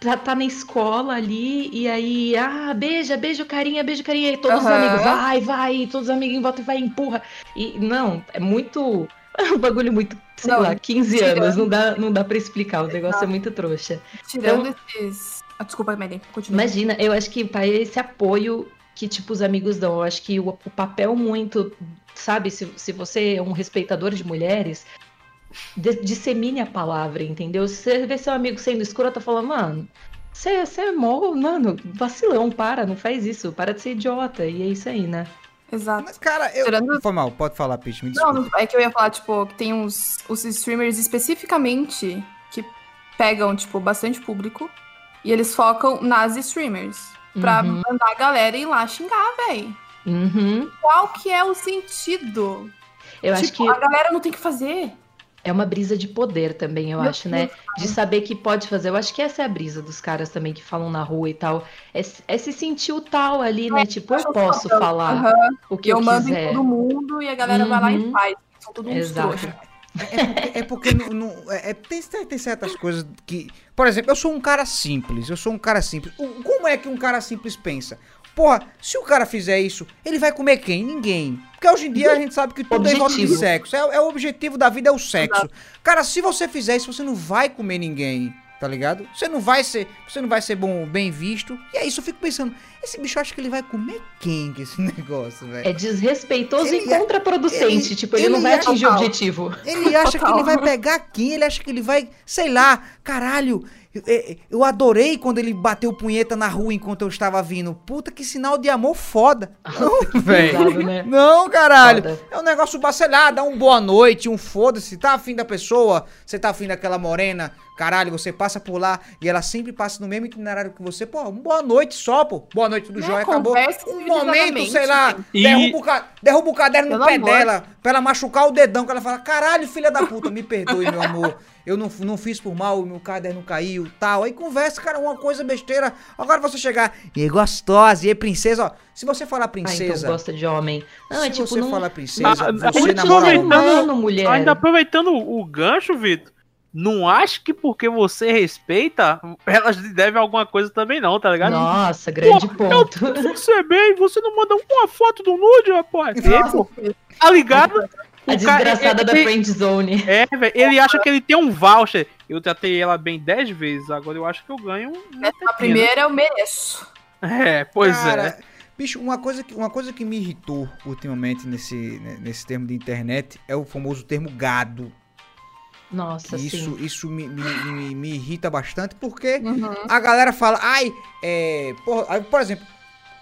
Speaker 2: Tá, tá na escola ali, e aí, ah, beija, beija o carinha, beija o carinha, e todos os
Speaker 4: Aham.
Speaker 2: amigos, vai, vai, todos os amigos em volta e vai, empurra. E não, é muito. É <laughs> um bagulho muito, sei
Speaker 4: Não,
Speaker 2: lá, 15
Speaker 4: tirando.
Speaker 2: anos, não dá, não dá pra explicar, o negócio é muito trouxa.
Speaker 4: Tirando esses. Ah, desculpa, Mary, continua.
Speaker 2: Imagina, eu acho que pai, esse apoio que, tipo, os amigos dão, eu acho que o, o papel muito, sabe, se, se você é um respeitador de mulheres, dissemine a palavra, entendeu? Se você vê seu amigo sendo escroto, falando, mano, você, você é mó, mano, vacilão, para, não faz isso, para de ser idiota, e é isso aí, né?
Speaker 4: Exato.
Speaker 1: Mas, cara, eu.
Speaker 4: Tirando-
Speaker 1: Foi mal, pode falar, Pitch, me desculpa.
Speaker 4: Não, é que eu ia falar, tipo, que tem uns os streamers especificamente que pegam, tipo, bastante público e eles focam nas streamers. Pra
Speaker 2: Uhum.
Speaker 4: mandar a galera ir lá xingar, véi.
Speaker 2: Uhum.
Speaker 4: Qual que é o sentido?
Speaker 2: Eu acho
Speaker 4: tipo,
Speaker 2: que
Speaker 4: a galera não tem que fazer.
Speaker 2: É uma brisa de poder também, eu
Speaker 4: Meu
Speaker 2: acho, né? De saber que pode fazer. Eu acho que essa é a brisa dos caras também que falam na rua e tal. É, é se sentir o tal ali, né? Tipo, eu posso falar o que
Speaker 4: eu
Speaker 2: eu,
Speaker 4: mando
Speaker 2: quiser.
Speaker 4: em todo mundo e a galera vai lá e
Speaker 2: Uhum.
Speaker 4: faz. São todos uns
Speaker 2: Exato.
Speaker 4: trouxas.
Speaker 1: É porque não, não- é- é- tem, tem certas coisas que. Por exemplo, eu sou um cara simples. Eu sou um cara simples. O- como é que um cara simples pensa? Porra, se o cara fizer isso, ele vai comer quem? Ninguém. Porque hoje em dia a gente sabe que tudo é em volta de
Speaker 2: Objetivo.
Speaker 1: sexo. É, é o objetivo da vida, é o sexo. Cara, se você fizer isso, você não vai comer ninguém. Tá ligado? Você não vai ser, você não vai ser bom, bem visto. E é isso, eu fico pensando, esse bicho acha que ele vai comer quem com esse <laughs> negócio, velho?
Speaker 2: É desrespeitoso
Speaker 1: Ele
Speaker 2: e
Speaker 1: é-
Speaker 2: contraproducente.
Speaker 1: ele-
Speaker 2: tipo, ele,
Speaker 1: ele
Speaker 2: não vai
Speaker 1: é-
Speaker 2: atingir o objetivo.
Speaker 1: Ele acha que
Speaker 4: Total.
Speaker 1: ele vai pegar quem? Ele acha que ele vai, sei lá, caralho. Eu- Eu, eu adorei quando ele bateu punheta na rua enquanto eu estava vindo. Puta, que sinal de amor foda. <laughs> Não, velho.
Speaker 2: Né? <laughs>
Speaker 1: Não, caralho.
Speaker 2: Foda.
Speaker 1: É um negócio bacelhar, dá um boa noite, um foda-se. Tá afim da pessoa? Você tá afim daquela morena? Caralho, você passa por lá e ela sempre passa no mesmo itinerário que você. Pô, boa noite só, pô. Boa noite, tudo jóia, acabou.
Speaker 4: conversa
Speaker 1: Um momento, sei lá.
Speaker 3: E-
Speaker 1: derruba, o ca- derruba o caderno no
Speaker 4: Pelo
Speaker 1: pé
Speaker 4: amor.
Speaker 1: dela pra ela machucar o dedão. Que ela fala, caralho, filha da puta, me perdoe, meu amor. Eu não, não fiz por mal, o meu caderno caiu, tal. Aí conversa, cara, uma coisa besteira. Agora você chegar, e aí, gostosa, e aí, princesa, ó. Se você falar
Speaker 2: Ah, então
Speaker 1: princesa,
Speaker 2: gosta de homem. Não,
Speaker 1: se
Speaker 2: é tipo,
Speaker 1: você
Speaker 2: não.
Speaker 1: falar princesa,
Speaker 3: ah,
Speaker 1: você
Speaker 3: muito
Speaker 1: namora
Speaker 3: aproveitando-
Speaker 2: mulher.
Speaker 3: Ainda aproveitando o gancho, Vitor, não acho que porque você respeita, elas lhe devem alguma coisa também não, tá ligado?
Speaker 2: Nossa, grande
Speaker 3: Pô,
Speaker 2: ponto.
Speaker 3: Você bem, você não manda uma foto do nude, rapaz. Pô, tá ligado?
Speaker 2: A
Speaker 3: O cara-
Speaker 2: desgraçada da
Speaker 3: ele-
Speaker 2: friend zone.
Speaker 3: É, velho, ele acha que ele tem um voucher. Eu tratei ela bem 10 vezes, agora eu acho que eu ganho uma
Speaker 4: A primeira eu mereço.
Speaker 3: É, pois
Speaker 1: Cara,
Speaker 3: é.
Speaker 1: Bicho, uma coisa, que, uma coisa que me irritou ultimamente nesse, né, nesse termo de internet é o famoso termo gado.
Speaker 2: Nossa,
Speaker 1: Isso,
Speaker 2: sim.
Speaker 1: isso me, me, me, me irrita bastante porque
Speaker 4: Uhum.
Speaker 1: a galera fala, ai, é. Por, por exemplo,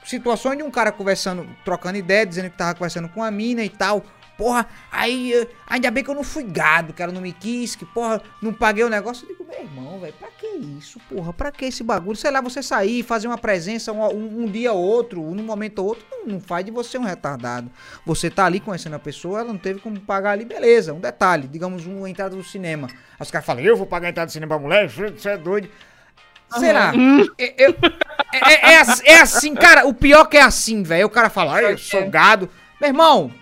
Speaker 1: situações de um cara conversando, trocando ideia, dizendo que tava conversando com a mina e tal. Porra, aí ainda bem que eu não fui gado, ela não me quis, que porra, não paguei o negócio. Eu digo, meu irmão, velho, pra que isso, porra? Pra que esse bagulho? Sei lá, você sair, fazer uma presença um, um- um dia ou outro, num momento ou outro, não, não faz de você um retardado. Você tá ali conhecendo a pessoa, ela não teve como pagar ali, beleza. Um detalhe, digamos, uma entrada do cinema. Aí os caras falam, eu vou pagar a entrada do cinema pra mulher? Você é doido. Sei lá. É, eu- é- é- é assim- é assim, cara, o pior que é assim, velho. O cara fala, eu sou gado. Meu irmão,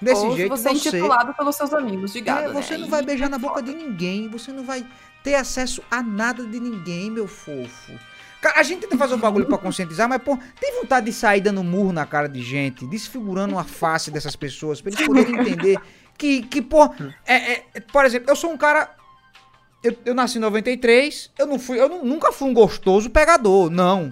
Speaker 1: desse
Speaker 4: Ou
Speaker 1: jeito
Speaker 4: você é
Speaker 1: você...
Speaker 4: intitulado pelos seus amigos de gado,
Speaker 1: É, você
Speaker 4: né?
Speaker 1: não vai beijar na boca de ninguém, você não vai ter acesso a nada de ninguém, meu fofo. Cara, a gente tenta fazer um bagulho pra <laughs> conscientizar, mas, pô, tem vontade de sair dando murro na cara de gente, desfigurando a face dessas pessoas, pra eles poderem entender que, que pô, é, é- é- por exemplo, eu sou um cara. Eu, eu nasci em 93, eu não fui, eu nu- nunca fui um gostoso pegador, não.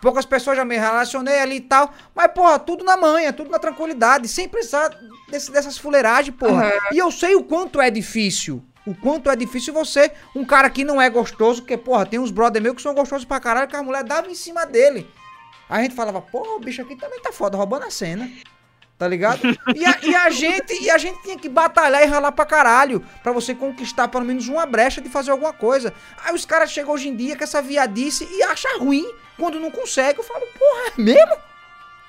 Speaker 1: Poucas pessoas já me relacionei ali e tal. Mas, porra, tudo na manha, tudo na tranquilidade, sem precisar desse- dessas fuleiragens, porra. E eu sei o quanto é difícil. O quanto é difícil você, um cara que não é gostoso, porque, porra, tem uns brother meus que são gostosos pra caralho, que a mulher dava em cima dele. Aí a gente falava, porra, o bicho aqui também tá foda, roubando a cena. Tá ligado? <laughs> E a, e a gente e a gente tinha que batalhar e ralar pra caralho pra você conquistar pelo menos uma brecha de fazer alguma coisa. Aí os caras chegam hoje em dia com essa viadice e acham ruim quando não consegue. Eu falo, porra, é mesmo?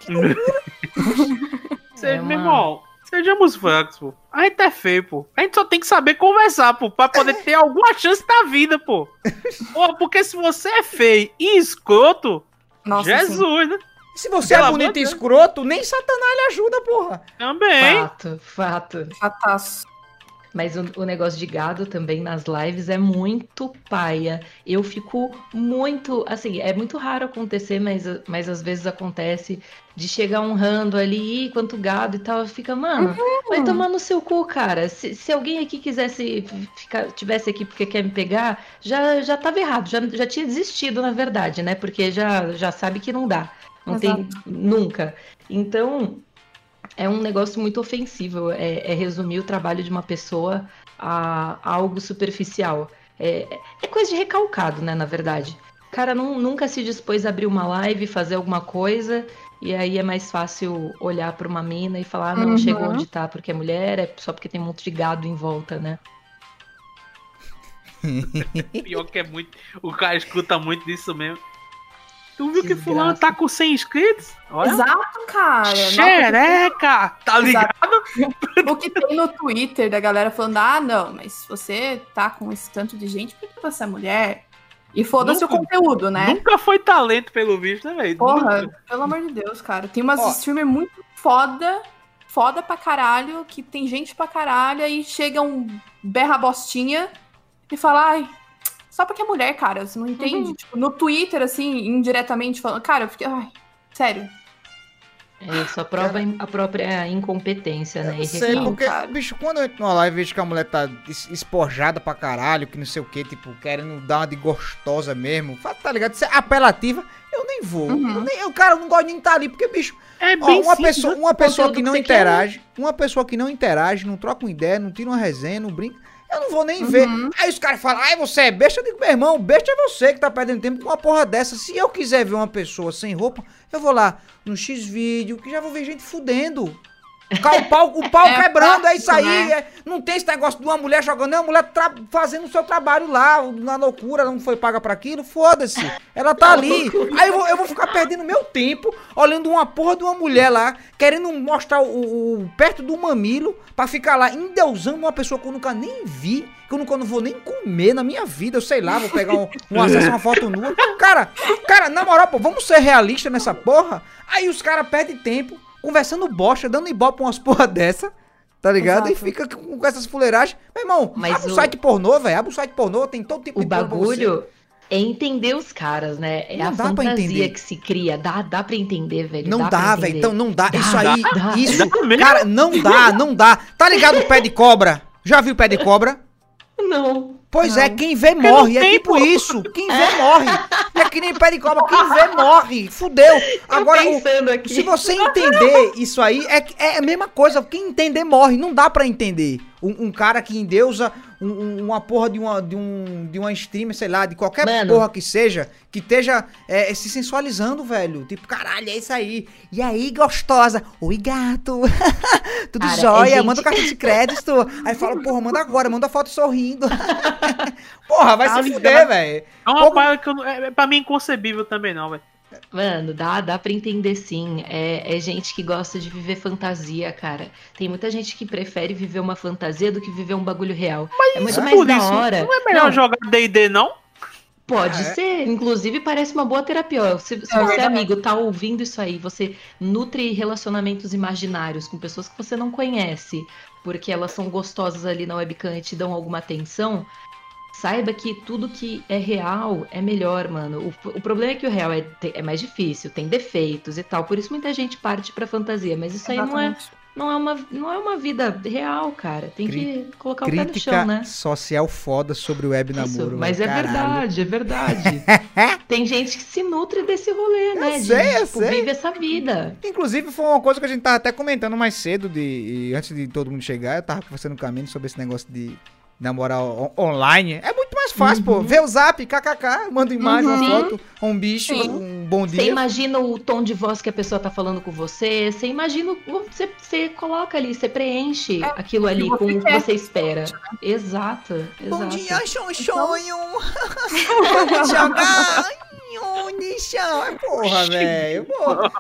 Speaker 1: <laughs>
Speaker 3: Cê-
Speaker 2: É
Speaker 3: Meu irmão, sejamos francos, pô. A gente é feio, pô. A gente só tem que saber conversar, pô, pra poder ter alguma chance na vida, pô. <laughs> Pô, porque se você é feio e escroto,
Speaker 4: Nossa,
Speaker 3: Jesus, né?
Speaker 1: Se você
Speaker 3: Pelo
Speaker 1: é bonito e escroto, nem Satanás lhe ajuda, porra.
Speaker 3: Também.
Speaker 2: Fato, fato.
Speaker 4: Fataço.
Speaker 2: Mas o, o negócio de gado também nas lives é muito paia. Eu fico muito. Assim, é muito raro acontecer, mas, mas às vezes acontece de chegar um rando ali, "Ih, quanto gado e tal. Fica, mano, vai tomar no seu cu, cara. Se, se alguém aqui quisesse ficar, tivesse aqui porque quer me pegar, já, já tava errado. Já, já tinha desistido, na verdade, né? Porque já, já sabe que não dá. Não tem nunca. Então, é um negócio muito ofensivo. É, é resumir o trabalho de uma pessoa a, a algo superficial. É, é coisa de recalcado, né? Na verdade. O cara não- nunca se dispôs a abrir uma live, fazer alguma coisa. E aí é mais fácil olhar pra uma mina e falar, ah, não,
Speaker 4: Uhum.
Speaker 2: chegou onde tá porque é mulher, é só porque tem um monte de gado em volta, né? <laughs>
Speaker 3: Pior que é muito. O cara escuta muito disso mesmo. Tu viu que
Speaker 2: Desgraça.
Speaker 3: fulano tá com 100 inscritos? Olha.
Speaker 4: Exato, cara.
Speaker 3: Xereca! Tá ligado?
Speaker 4: O que tem no Twitter da galera falando, ah, não, mas se você tá com esse tanto de gente, por que você é mulher? E foda-se o conteúdo, né?
Speaker 3: Nunca foi talento, pelo visto, né, velho?
Speaker 4: Porra,
Speaker 3: Nunca.
Speaker 4: pelo amor de Deus, cara. Tem umas
Speaker 1: Ó.
Speaker 4: streamer muito foda, foda pra caralho, que tem gente pra caralho, aí chega um berra bostinha e fala, ai, só porque é mulher, cara, você não entende?
Speaker 1: Uhum.
Speaker 4: Tipo, no Twitter, assim, indiretamente falando, cara, eu fiquei, ai, sério.
Speaker 2: É, Isso prova a própria incompetência, né?
Speaker 1: Sei, porque,
Speaker 4: cara.
Speaker 1: bicho, quando eu entro numa live e vejo que a mulher tá es- espojada pra caralho, que não sei o que, tipo, querendo dar uma de gostosa mesmo, tá ligado? Se é apelativa, eu nem vou.
Speaker 4: Uhum.
Speaker 1: Eu, nem, eu, cara, eu não gosto de estar ali, porque, bicho,
Speaker 3: É
Speaker 1: ó,
Speaker 3: bem
Speaker 1: uma,
Speaker 3: simples,
Speaker 1: pessoa, uma pessoa que não
Speaker 2: que você quer,
Speaker 1: interage, uma pessoa que não interage, não troca uma ideia, não tira uma resenha, não brinca, eu não vou nem ver.
Speaker 4: Uhum.
Speaker 1: Aí os caras falam, ai, você é besta, eu digo, meu irmão, besta é você que tá perdendo tempo com uma porra dessa. Se eu quiser ver uma pessoa sem roupa, eu vou lá no X-Vídeo, que já vou ver gente fudendo. O pau, o pau <laughs>
Speaker 4: É
Speaker 1: quebrando, é isso aí.
Speaker 4: prático,
Speaker 1: é- não tem esse negócio de uma mulher jogando, é uma mulher fazendo o seu trabalho lá, na loucura, não foi paga pra aquilo, foda-se. Ela tá <laughs> ali. Aí eu vou, eu vou ficar perdendo meu tempo olhando uma porra de uma mulher lá, querendo mostrar o, o- perto do mamilo, pra ficar lá endeusando uma pessoa que eu nunca nem vi, que eu nunca não vou nem comer na minha vida, eu sei lá, vou pegar um, <laughs> um acesso a uma foto nua. Cara, cara, na moral, pô, vamos ser realistas nessa porra? Aí os caras perdem tempo conversando bosta, dando ibope umas porra dessa. Tá ligado? E
Speaker 4: Exato.
Speaker 1: fica com, com essas fuleiragens. Meu irmão,
Speaker 2: Mas
Speaker 1: abre um
Speaker 2: o-
Speaker 1: site pornô, velho. Abre um site pornô, tem todo tipo
Speaker 2: O
Speaker 1: de
Speaker 2: bagulho é entender os caras, né? É
Speaker 1: Não
Speaker 2: a
Speaker 1: dá
Speaker 2: fantasia
Speaker 1: entender.
Speaker 2: que se cria. Dá, dá pra entender, velho.
Speaker 1: Não
Speaker 2: pra
Speaker 1: dá, velho. Então não dá. Isso
Speaker 2: Dá,
Speaker 1: aí,
Speaker 2: dá,
Speaker 1: isso.
Speaker 3: dá.
Speaker 1: Cara, não dá, não dá. Tá ligado o pé de cobra? Já viu o pé de cobra?
Speaker 2: Não.
Speaker 1: Pois
Speaker 4: Não.
Speaker 1: é, quem vê morre. É tipo isso. Quem vê morre. É que nem pé de cobra. Quem vê morre. Fudeu. Agora, o- se você entender isso aí, é, é a mesma coisa. Quem entender morre. Não dá pra entender. Um, um cara que endeusa um, um- uma porra de uma, de, um, de uma streamer, sei lá, de qualquer
Speaker 2: Mano.
Speaker 1: porra que seja, que esteja é, se sensualizando, velho. Tipo, caralho, é isso aí. E aí, gostosa? Oi, gato. <laughs> Tudo
Speaker 2: Cara,
Speaker 1: jóia,
Speaker 2: é gente-
Speaker 1: manda o cartão de crédito. Aí fala, porra, manda agora, manda a foto sorrindo. <laughs> porra, vai
Speaker 3: Tá
Speaker 1: se fuder, velho.
Speaker 3: É uma
Speaker 1: Pouco-
Speaker 3: parada que eu, não- é, é pra mim inconcebível também, não, velho.
Speaker 2: Mano, dá, dá pra entender sim. É, é gente que gosta de viver fantasia, cara. Tem muita gente que prefere viver uma fantasia do que viver um bagulho real. é muito
Speaker 1: é
Speaker 2: mais
Speaker 3: Por
Speaker 2: da
Speaker 3: isso,
Speaker 2: hora.
Speaker 3: não é melhor
Speaker 2: Não,
Speaker 3: jogar D&D, não?
Speaker 2: Pode
Speaker 1: é?
Speaker 2: ser. Inclusive, parece uma boa terapia. Se, se
Speaker 4: É
Speaker 2: você, amigo, tá ouvindo isso aí, você nutre relacionamentos imaginários com pessoas que você não conhece, porque elas são gostosas ali na webcam e te dão alguma atenção. Saiba que tudo que é real é melhor, mano. O, o problema é que o real é, é mais difícil, tem defeitos e tal. Por isso muita gente parte pra fantasia. Mas isso aí não é,
Speaker 4: Exatamente.
Speaker 2: não, é uma, não é uma vida real, cara. Tem que colocar o pé no chão, né?
Speaker 1: social foda sobre o web
Speaker 2: Isso,
Speaker 1: namoro.
Speaker 2: mas é
Speaker 1: velho, caralho.
Speaker 2: verdade, é verdade. <laughs> Tem gente que se nutre desse rolê, né? de,
Speaker 1: sei, eu
Speaker 2: tipo,
Speaker 1: sei.
Speaker 2: vive essa vida.
Speaker 1: Inclusive, foi uma coisa que a gente tava até comentando mais cedo, de, e antes de todo mundo chegar, eu tava conversando com a Mini sobre esse negócio de namorar on- online. É muito mais fácil, pô. Vê o zap, kkk, manda imagem,
Speaker 2: Uhum.
Speaker 1: uma foto, um bicho,
Speaker 4: Sim.
Speaker 1: um bom
Speaker 2: Você
Speaker 1: dia.
Speaker 2: imagina o tom de voz que a pessoa tá falando com você, você imagina, você, você coloca ali, você preenche
Speaker 4: É,
Speaker 2: aquilo ali
Speaker 4: você
Speaker 2: com o que
Speaker 4: quer.
Speaker 2: você espera. Exato,
Speaker 1: Bom
Speaker 2: exato.
Speaker 1: dia, sonho. Jogar. Nichão. Porra, velho.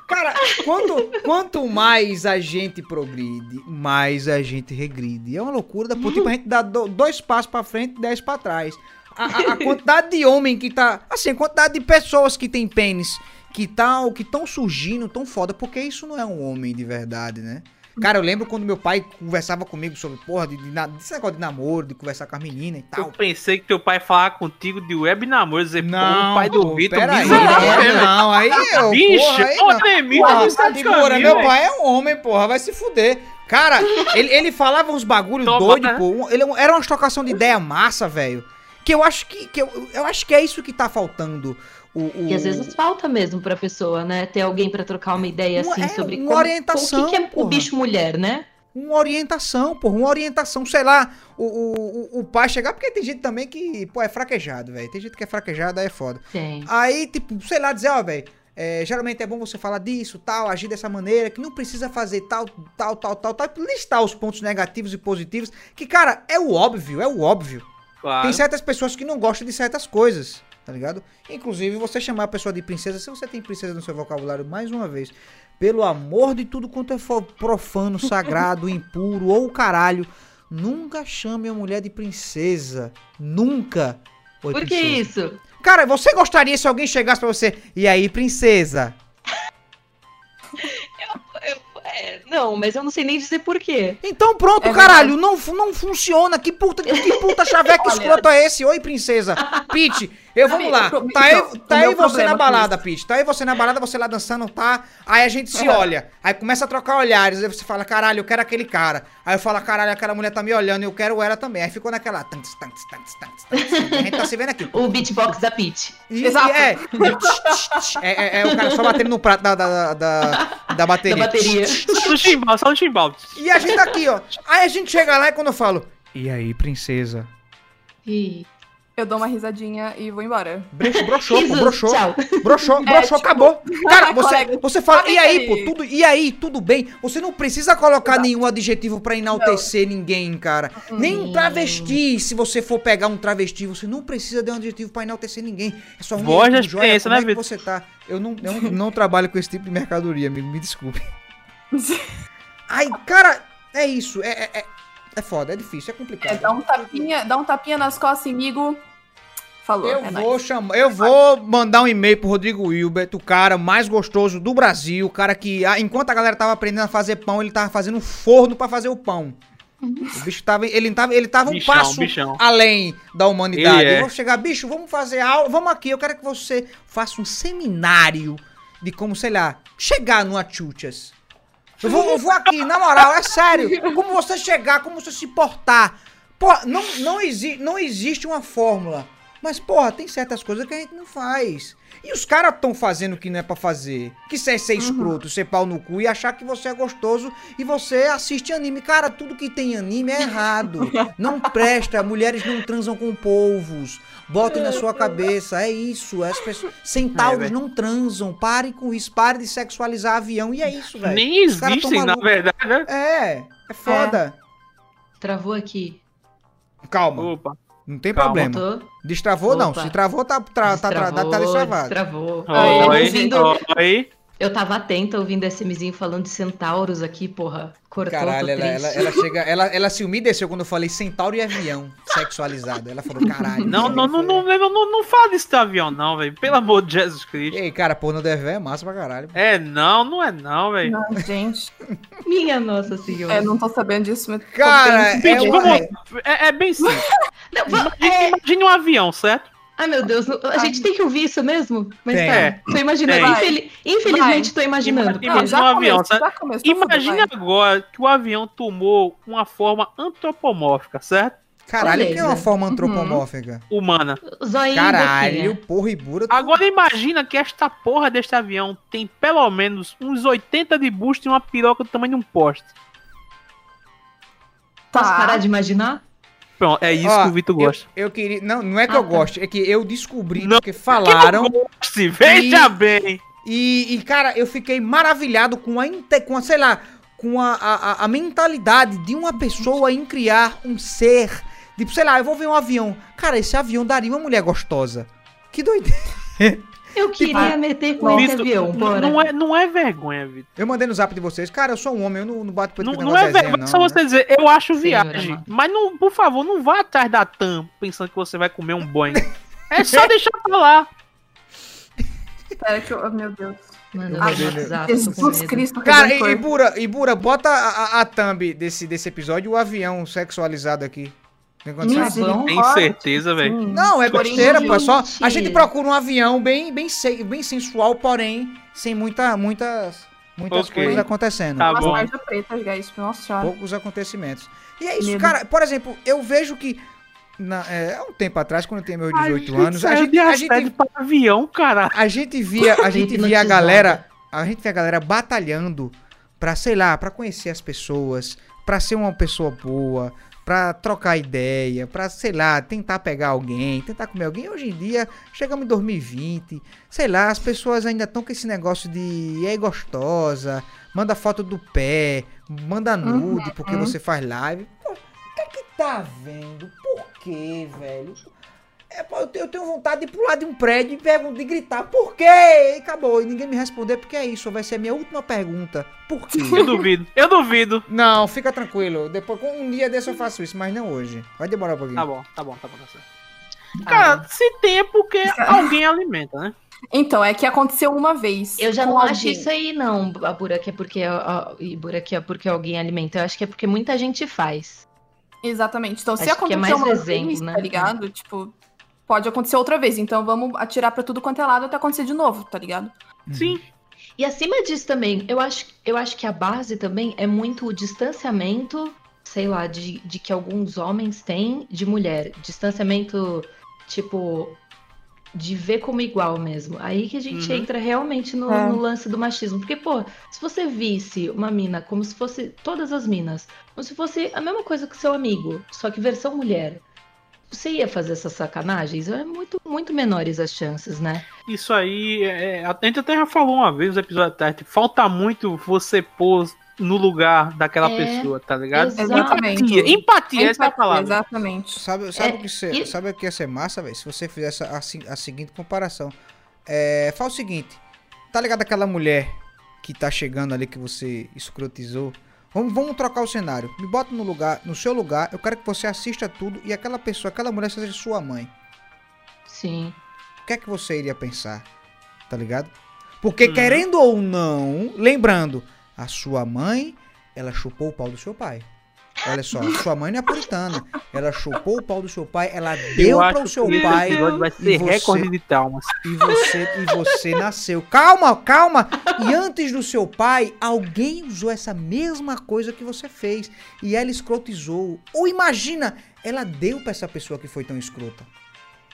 Speaker 1: Cara, quanto, quanto mais a gente progride, mais a gente regride. É uma loucura da porra. Tipo, a gente dá do- dois passos pra frente e dez pra trás. A, a- a quantidade de homem que tá. Assim, a quantidade de pessoas que tem pênis que tá, que estão surgindo tão foda, porque isso não é um homem de verdade, né? Cara, eu lembro quando meu pai conversava comigo sobre, porra, de, de, desse negócio de namoro, de conversar com as meninas e
Speaker 3: Eu
Speaker 1: tal.
Speaker 3: pensei que teu pai falar contigo de web namoro, dizer, pô,
Speaker 1: Não,
Speaker 3: o pai do
Speaker 1: pô,
Speaker 3: Vitor,
Speaker 1: pera aí,
Speaker 3: miserável,
Speaker 1: é, não, aí eu,
Speaker 3: Bicho,
Speaker 1: porra, aí não.
Speaker 3: Tremi,
Speaker 1: Porra,
Speaker 3: tá de
Speaker 1: segura, meu
Speaker 3: velho.
Speaker 1: pai é um homem, porra, vai se fuder. Cara, <laughs> ele, ele falava uns bagulho
Speaker 3: Toma,
Speaker 1: doido,
Speaker 3: né?
Speaker 1: pô. Ele, era uma trocação de ideia massa, velho. Que eu acho que, que eu, eu acho que é isso que tá faltando. O, o-
Speaker 2: E às vezes falta mesmo pra pessoa, né? Ter alguém pra trocar uma ideia
Speaker 1: Uma-
Speaker 2: assim
Speaker 1: é,
Speaker 2: sobre
Speaker 1: uma
Speaker 2: como,
Speaker 1: orientação,
Speaker 2: o que, que é
Speaker 1: porra.
Speaker 2: o bicho mulher, né?
Speaker 1: Uma orientação, porra, uma orientação, sei lá, o, o, o- o pai chegar, porque tem gente também que, pô, é fraquejado, velho. Tem gente que é fraquejado, aí é foda.
Speaker 2: Tem.
Speaker 1: Aí, tipo, sei lá, dizer, ó, velho, é, geralmente é bom você falar disso, tal, agir dessa maneira, que não precisa fazer tal, tal, tal, tal, tal, listar os pontos negativos e positivos, que, cara, é o óbvio, é o óbvio.
Speaker 3: Claro.
Speaker 1: Tem certas pessoas que não gostam de certas coisas, tá ligado? Inclusive, você chamar a pessoa de princesa, se você tem princesa no seu vocabulário, mais uma vez, pelo amor de tudo quanto é profano, sagrado, <laughs> impuro ou caralho, nunca chame a mulher de princesa. Nunca. Oi,
Speaker 2: Por que
Speaker 1: princesa.
Speaker 2: isso?
Speaker 1: Cara, você gostaria se alguém chegasse pra você, e aí, princesa? <laughs>
Speaker 2: É, não, mas eu não sei nem dizer por quê.
Speaker 1: Então pronto,
Speaker 4: É
Speaker 1: caralho, não, não funciona. Que puta, que puta chaveco <laughs> escroto é esse? Oi, princesa. Pete, eu vamos
Speaker 4: Amigo,
Speaker 1: lá.
Speaker 4: pro-
Speaker 1: Tá aí,
Speaker 4: então,
Speaker 1: tá
Speaker 4: o
Speaker 1: aí você na balada, Pete. Tá aí você na balada, você lá dançando, tá? Aí a gente se
Speaker 4: Uhum.
Speaker 1: olha. Aí começa a trocar olhares. Aí você fala, caralho, eu quero aquele cara. Aí eu falo, caralho, aquela mulher tá me olhando, eu quero ela também. Aí ficou naquela. A gente tá se vendo aqui.
Speaker 2: O beatbox da Peach.
Speaker 1: E,
Speaker 4: Exato.
Speaker 1: e <laughs> é, é, é, é o cara só batendo no prato da, da, da, da bateria.
Speaker 2: Da bateria.
Speaker 3: Só no chimbal, só no chimbal.
Speaker 1: E a gente aqui, ó. Aí a gente chega lá e quando eu falo, e aí, princesa?
Speaker 2: Ih,
Speaker 4: Eu dou uma risadinha e vou embora.
Speaker 1: Brecho, broxou, pô, broxou.
Speaker 2: Tchau.
Speaker 1: Broxou, <laughs>
Speaker 4: É,
Speaker 1: broxou,
Speaker 4: tipo,
Speaker 1: acabou. Cara, <laughs> você, você fala, e aí, pô, tudo, e aí, tudo bem? Você não precisa colocar nenhum adjetivo pra enaltecer ninguém, cara. Nem um travesti, se você for pegar um travesti, você não precisa de um adjetivo pra enaltecer ninguém. É só um jóia,
Speaker 3: experiência,
Speaker 1: como
Speaker 3: né,
Speaker 1: é que
Speaker 3: Vitor?
Speaker 1: você tá? Eu não, eu não, não trabalho com esse tipo de mercadoria, amigo, me desculpe. Ai, cara, é isso, é, é, é, é foda, é difícil, é complicado.
Speaker 4: É, dá um tapinha, dá um tapinha nas costas, amigo. Falou.
Speaker 1: Eu
Speaker 4: é
Speaker 1: vou chamar, eu vou mandar um e-mail pro Rodrigo Wilbert, o cara mais gostoso do Brasil, o cara que, enquanto a galera tava aprendendo a fazer pão, ele tava fazendo um forno pra fazer o pão. O bicho tava, ele tava, ele tava um
Speaker 3: Bichão,
Speaker 1: passo
Speaker 3: bichão.
Speaker 1: além da humanidade.
Speaker 3: Ele é.
Speaker 1: Eu vou chegar, bicho, vamos fazer aula, vamos aqui, eu quero que você faça um seminário de como, sei lá, chegar no Achuchas. Eu vou, eu vou aqui, na moral, é sério. <laughs> Como você chegar, como você se portar. Pô, não, não, exi não existe uma fórmula. Mas, porra, tem certas coisas que a gente não faz. E os caras estão fazendo o que não é pra fazer. Que ser ser escroto, ser pau no cu e achar que você é gostoso e você assiste anime. Cara, tudo que tem anime é errado. <laughs> Não presta. Mulheres não transam com polvos. Botem na sua cabeça. É isso. As pessoas... Centauros
Speaker 3: É,
Speaker 1: não transam. Parem com isso. Parem de sexualizar avião. E é isso, velho.
Speaker 3: Nem existem, na verdade, né?
Speaker 1: É. É foda.
Speaker 2: Travou aqui.
Speaker 1: Calma.
Speaker 3: Opa.
Speaker 1: Não tem
Speaker 3: Calma.
Speaker 1: problema.
Speaker 2: Voltou?
Speaker 1: Destravou, não.
Speaker 2: Opa.
Speaker 1: Se travou, tá, tra, tá, tra, tá, tá destravado.
Speaker 2: Destravou. Eu tava
Speaker 3: Oi,
Speaker 2: ouvindo-
Speaker 3: oi.
Speaker 2: Eu tava atenta ouvindo esse mizinho falando de centauros aqui, porra. Cortou,
Speaker 1: Caralho,
Speaker 2: tô
Speaker 1: ela, ela, ela chega. Ela, ela se umedeceu quando eu falei centauro e avião sexualizado. Ela falou, caralho.
Speaker 3: Não, não, não, não, não, não, não fala desse avião, não, velho. Pelo amor de Jesus Cristo.
Speaker 1: aí, cara, porno do EV é massa pra caralho.
Speaker 3: É não, não é não, velho.
Speaker 4: Não, gente. <laughs>
Speaker 2: Minha nossa senhora.
Speaker 4: É, não tô sabendo disso, mas. tô
Speaker 1: Cara, é
Speaker 3: É, é bem simples.
Speaker 2: Não, va-
Speaker 3: Imagine, imagine um avião, certo?
Speaker 2: Ai, meu Deus, a gente tem que ouvir isso mesmo? Mas
Speaker 1: Tem.
Speaker 2: tá, tô imaginando.
Speaker 3: Tem.
Speaker 2: Infeli- Infelizmente, tô imaginando.
Speaker 3: Imagina-
Speaker 4: já
Speaker 3: um avião,
Speaker 4: vai.
Speaker 3: agora que o avião tomou uma forma antropomórfica, certo?
Speaker 1: Caralho, o que é uma
Speaker 2: Beleza.
Speaker 1: forma antropomórfica?
Speaker 3: Humana.
Speaker 2: Zoinho,
Speaker 1: Caralho, porra e bura.
Speaker 3: Agora imagina que esta porra deste avião tem pelo menos uns 80 de busto e uma piroca do tamanho de um poste.
Speaker 2: Posso
Speaker 4: Tá.
Speaker 2: parar de imaginar?
Speaker 3: Pronto, é isso
Speaker 1: Ó,
Speaker 3: que o Vitor gosta.
Speaker 1: Eu queria. Não, não é que
Speaker 2: Ah,
Speaker 1: eu
Speaker 2: tá.
Speaker 1: gosto, é que eu descobri
Speaker 3: Não,
Speaker 1: porque falaram.
Speaker 3: Que eu goste, veja bem.
Speaker 1: E, e, cara, eu fiquei maravilhado com a, com a sei lá, com a, a, a- a mentalidade de uma pessoa em criar um ser. Tipo, sei lá, eu vou ver um avião. Cara, esse avião daria uma mulher gostosa. Que doideira. <laughs>
Speaker 2: Eu queria
Speaker 4: Ah,
Speaker 2: meter com esse
Speaker 3: Vitor,
Speaker 2: avião, bora.
Speaker 3: não, é, não é vergonha, Vitor.
Speaker 1: Eu mandei no zap de vocês. Cara, eu sou um homem, eu não, não bato peito
Speaker 3: Não, não é vergonha,
Speaker 1: não,
Speaker 3: só
Speaker 1: né?
Speaker 3: você dizer, eu acho viagem.
Speaker 2: mano.
Speaker 3: Mas não, por favor, não vá atrás da TAM pensando que você vai comer um Boeing. É só deixar pra lá.
Speaker 4: Pera que eu. oh, Meu Deus.
Speaker 2: Manda
Speaker 1: Ah,
Speaker 2: WhatsApp,
Speaker 4: Jesus. Cristo.
Speaker 1: Cara, e,
Speaker 4: Redentor.
Speaker 1: e Bura, e Bura, bota a, a, a thumb desse, desse episódio e o avião sexualizado aqui. Tem
Speaker 3: certeza, velho.
Speaker 1: Não, é besteira, pô. é Só, a gente procura um avião bem, bem, bem sensual, porém, sem muita, muitas, muitas
Speaker 3: Ok.
Speaker 1: coisas acontecendo.
Speaker 3: Tá bom.
Speaker 4: tarja preta, guys. Nossa senhora.
Speaker 1: Poucos acontecimentos. E é isso,
Speaker 4: Medo.
Speaker 1: cara. Por exemplo, eu vejo que. na- é, há um tempo atrás, quando eu tinha meus 18
Speaker 3: Ai,
Speaker 1: anos, a gente,
Speaker 3: de
Speaker 1: a gente,
Speaker 3: para avião, cara.
Speaker 1: a gente via, a gente via a galera. A gente via a galera batalhando pra, sei lá, pra conhecer as pessoas, pra ser uma pessoa boa, pra trocar ideia, pra, sei lá, tentar pegar alguém, tentar comer alguém. Hoje em dia, chegamos em 2020, sei lá, as pessoas ainda estão com esse negócio de "E aí gostosa, manda foto do pé, manda nude porque você faz live. Pô, o que é que tá vendo? Por quê, velho? É, eu, tenho, vontade de pular de um prédio e pergun- de gritar, por quê? E acabou. E ninguém me responder, porque é isso. Vai ser a minha última pergunta. Por quê?
Speaker 3: Eu duvido, eu duvido.
Speaker 1: não, fica tranquilo. Depois, com um dia desse eu faço isso, mas não hoje. Vai demorar um pouquinho.
Speaker 3: Tá bom, tá bom, tá bom, tá certo. Cara, se tem é porque <laughs> alguém alimenta, né?
Speaker 4: Então, é que aconteceu uma vez.
Speaker 2: Eu já não acho
Speaker 4: alguém.
Speaker 2: isso aí, não, a Buraque é porque, e Buraque é porque alguém alimenta. Eu acho que é porque muita gente faz.
Speaker 4: Exatamente. Então, se
Speaker 2: Acho é
Speaker 4: aconteceu
Speaker 2: mais
Speaker 4: uma
Speaker 2: exemplo,
Speaker 4: vez,
Speaker 2: né?
Speaker 4: tá ligado? Tipo, pode acontecer outra vez. Então, vamos atirar pra tudo quanto é lado até acontecer de novo, tá ligado?
Speaker 3: Sim.
Speaker 2: E acima disso também, eu acho, eu acho que a base também é muito o distanciamento, sei lá, de, de que alguns homens têm de mulher. Distanciamento, tipo, de ver como igual mesmo. Aí que a gente
Speaker 3: Uhum.
Speaker 2: entra realmente no,
Speaker 4: É.
Speaker 2: no lance do machismo. Porque, pô, se você visse uma mina como se fosse todas as minas, como se fosse a mesma coisa que seu amigo, só que versão mulher. Você ia fazer essas sacanagens? É muito, muito menores as chances, né?
Speaker 3: Isso aí, é, a gente até já falou uma vez no episódio atrás, tipo, falta muito você pôr no lugar daquela
Speaker 2: É,
Speaker 3: pessoa, tá ligado?
Speaker 4: exatamente.
Speaker 3: Empatia, empatia, essa é a palavra.
Speaker 4: Exatamente.
Speaker 1: Sabe, sabe,
Speaker 2: É,
Speaker 1: o que se-
Speaker 2: e-
Speaker 1: sabe o que ia ser massa, velho? Se você fizesse a, a seguinte comparação. É, faz o seguinte. Tá ligado aquela mulher que tá chegando ali que você escrotizou? Vamos, vamos trocar o cenário. Me bota no lugar, no seu lugar. Eu quero que você assista tudo e aquela pessoa, aquela mulher seja sua mãe.
Speaker 2: Sim.
Speaker 1: O que é que você iria pensar? Tá ligado? Porque
Speaker 3: Uhum.
Speaker 1: querendo ou não, lembrando, a sua mãe, ela chupou o pau do seu pai. Olha só, a sua mãe não é puritana. Ela chupou o pau do seu pai, ela deu
Speaker 3: Eu
Speaker 1: para o seu pai
Speaker 3: vai
Speaker 1: e
Speaker 3: ser
Speaker 1: você-
Speaker 3: recorde de traumas.
Speaker 1: e você e você nasceu. Calma, calma. E antes do seu pai, alguém usou essa mesma coisa que você fez e ela escrotizou. Ou imagina, ela deu pra essa pessoa que foi tão escrota.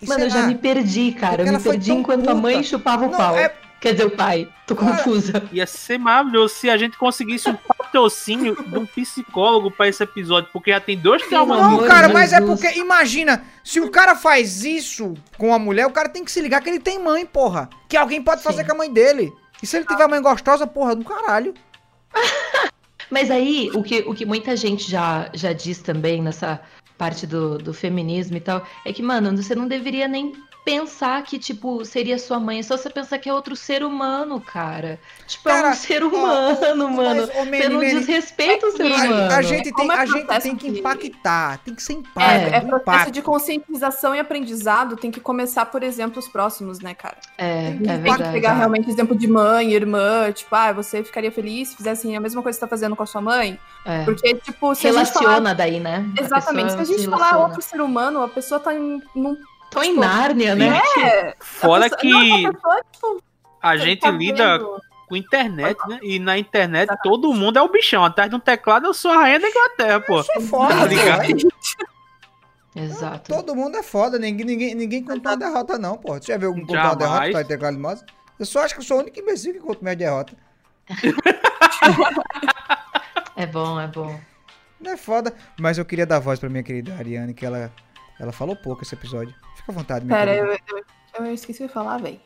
Speaker 1: E
Speaker 2: Mano, eu já
Speaker 1: lá,
Speaker 2: me perdi, cara.
Speaker 1: Porque
Speaker 2: Eu me perdi enquanto a mãe
Speaker 1: puta.
Speaker 2: chupava o
Speaker 1: Não,
Speaker 2: pau.
Speaker 1: é-
Speaker 2: Quer dizer, o pai. Tô
Speaker 1: Cara,
Speaker 2: confusa.
Speaker 3: Ia ser maravilhoso se a gente conseguisse um patrocínio de um psicólogo pra esse episódio, porque já tem dois traumas.
Speaker 1: Não, cara, mas é porque, imagina, se o cara faz isso com a mulher, o cara tem que se ligar que ele tem mãe, porra. Que alguém pode fazer
Speaker 2: Sim.
Speaker 1: com a mãe dele. E se ele tiver mãe gostosa, porra, do caralho. <laughs>
Speaker 2: Mas aí, o que, o que muita gente já, já diz também nessa parte do, do feminismo e tal, é que, mano, você não deveria nem pensar que, tipo, seria sua mãe. É só você pensar que é outro ser humano, cara. Tipo, é
Speaker 1: Cara,
Speaker 2: um ser humano, mano.
Speaker 1: Mas, ô,
Speaker 2: Você
Speaker 1: Manny,
Speaker 2: não
Speaker 1: Manny,
Speaker 2: desrespeita o ser
Speaker 4: A-
Speaker 2: humano.
Speaker 1: a, gente tem,
Speaker 4: é
Speaker 1: a gente tem que impactar, tem que ser
Speaker 4: É,
Speaker 1: impacto.
Speaker 4: é processo
Speaker 1: impacto.
Speaker 4: de conscientização e aprendizado, tem que começar por exemplos próximos, né, cara?
Speaker 2: É,
Speaker 1: Tem que
Speaker 2: é verdade.
Speaker 4: pegar realmente exemplo de mãe, irmã, tipo, ah, você ficaria feliz se fizesse a mesma coisa que você tá fazendo com a sua mãe?
Speaker 2: É.
Speaker 4: Porque, tipo, se a gente
Speaker 2: Relaciona
Speaker 4: falar...
Speaker 2: daí, né? A
Speaker 4: Exatamente, se a gente
Speaker 2: se
Speaker 4: falar
Speaker 2: relaciona.
Speaker 4: outro ser humano, a pessoa tá em, num...
Speaker 2: Tô em
Speaker 4: tipo,
Speaker 2: Nárnia, né?
Speaker 4: É,
Speaker 3: Fora
Speaker 4: a pessoa-
Speaker 3: que
Speaker 4: não, a pessoa, tipo,
Speaker 3: a
Speaker 4: tá
Speaker 3: gente lida
Speaker 4: vendo-
Speaker 3: com internet, né? E na internet todo mundo é o bichão. Atrás de um teclado eu sou a rainha da Inglaterra, pô.
Speaker 1: Sou foda,
Speaker 3: Tá ligado?
Speaker 1: cara.
Speaker 2: Exato.
Speaker 1: Todo mundo é foda, ninguém, ninguém, ninguém conta uma derrota, não, pô. Você já viu algum contar uma
Speaker 3: Jamais.
Speaker 1: derrota, tá em teclado de mouse? Eu só acho que eu sou o único imbecil que conta minha derrota. <laughs>
Speaker 2: É bom, é bom.
Speaker 1: Não é foda, mas eu queria dar voz pra minha querida Ariane, que ela, ela falou pouco esse episódio. Fica à vontade, minha
Speaker 4: Pera, eu, eu, eu esqueci de falar, velho.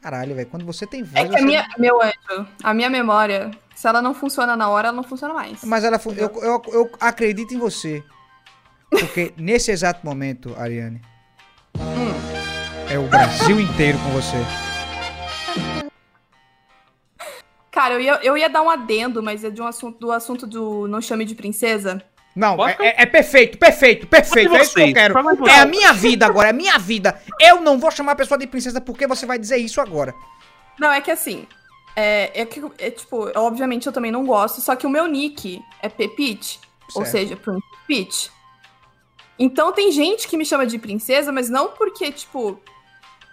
Speaker 1: Caralho, velho, quando você tem voz,
Speaker 4: É que a minha, meu anjo, a minha memória, se ela não funciona na hora, ela não funciona mais.
Speaker 1: Mas ela, eu, eu, eu acredito em você. Porque <laughs> nesse exato momento, Ariane, é o Brasil inteiro com você.
Speaker 4: Cara, eu ia, eu ia dar um adendo, mas é de um assunto, do assunto do Não Chame de Princesa.
Speaker 1: Não, é, é- é perfeito, perfeito, perfeito.
Speaker 3: Pode
Speaker 1: É isso que eu
Speaker 3: vocês,
Speaker 1: quero.
Speaker 3: vocês.
Speaker 1: É a minha vida agora, é a minha vida. Eu não vou chamar a pessoa de princesa porque você vai dizer isso agora.
Speaker 4: Não, é que assim. É, é que, é, tipo, obviamente eu também não gosto, só que o meu nick é Pepite, ou seja, Princess Peach. Então tem gente que me chama de princesa, mas não porque, tipo,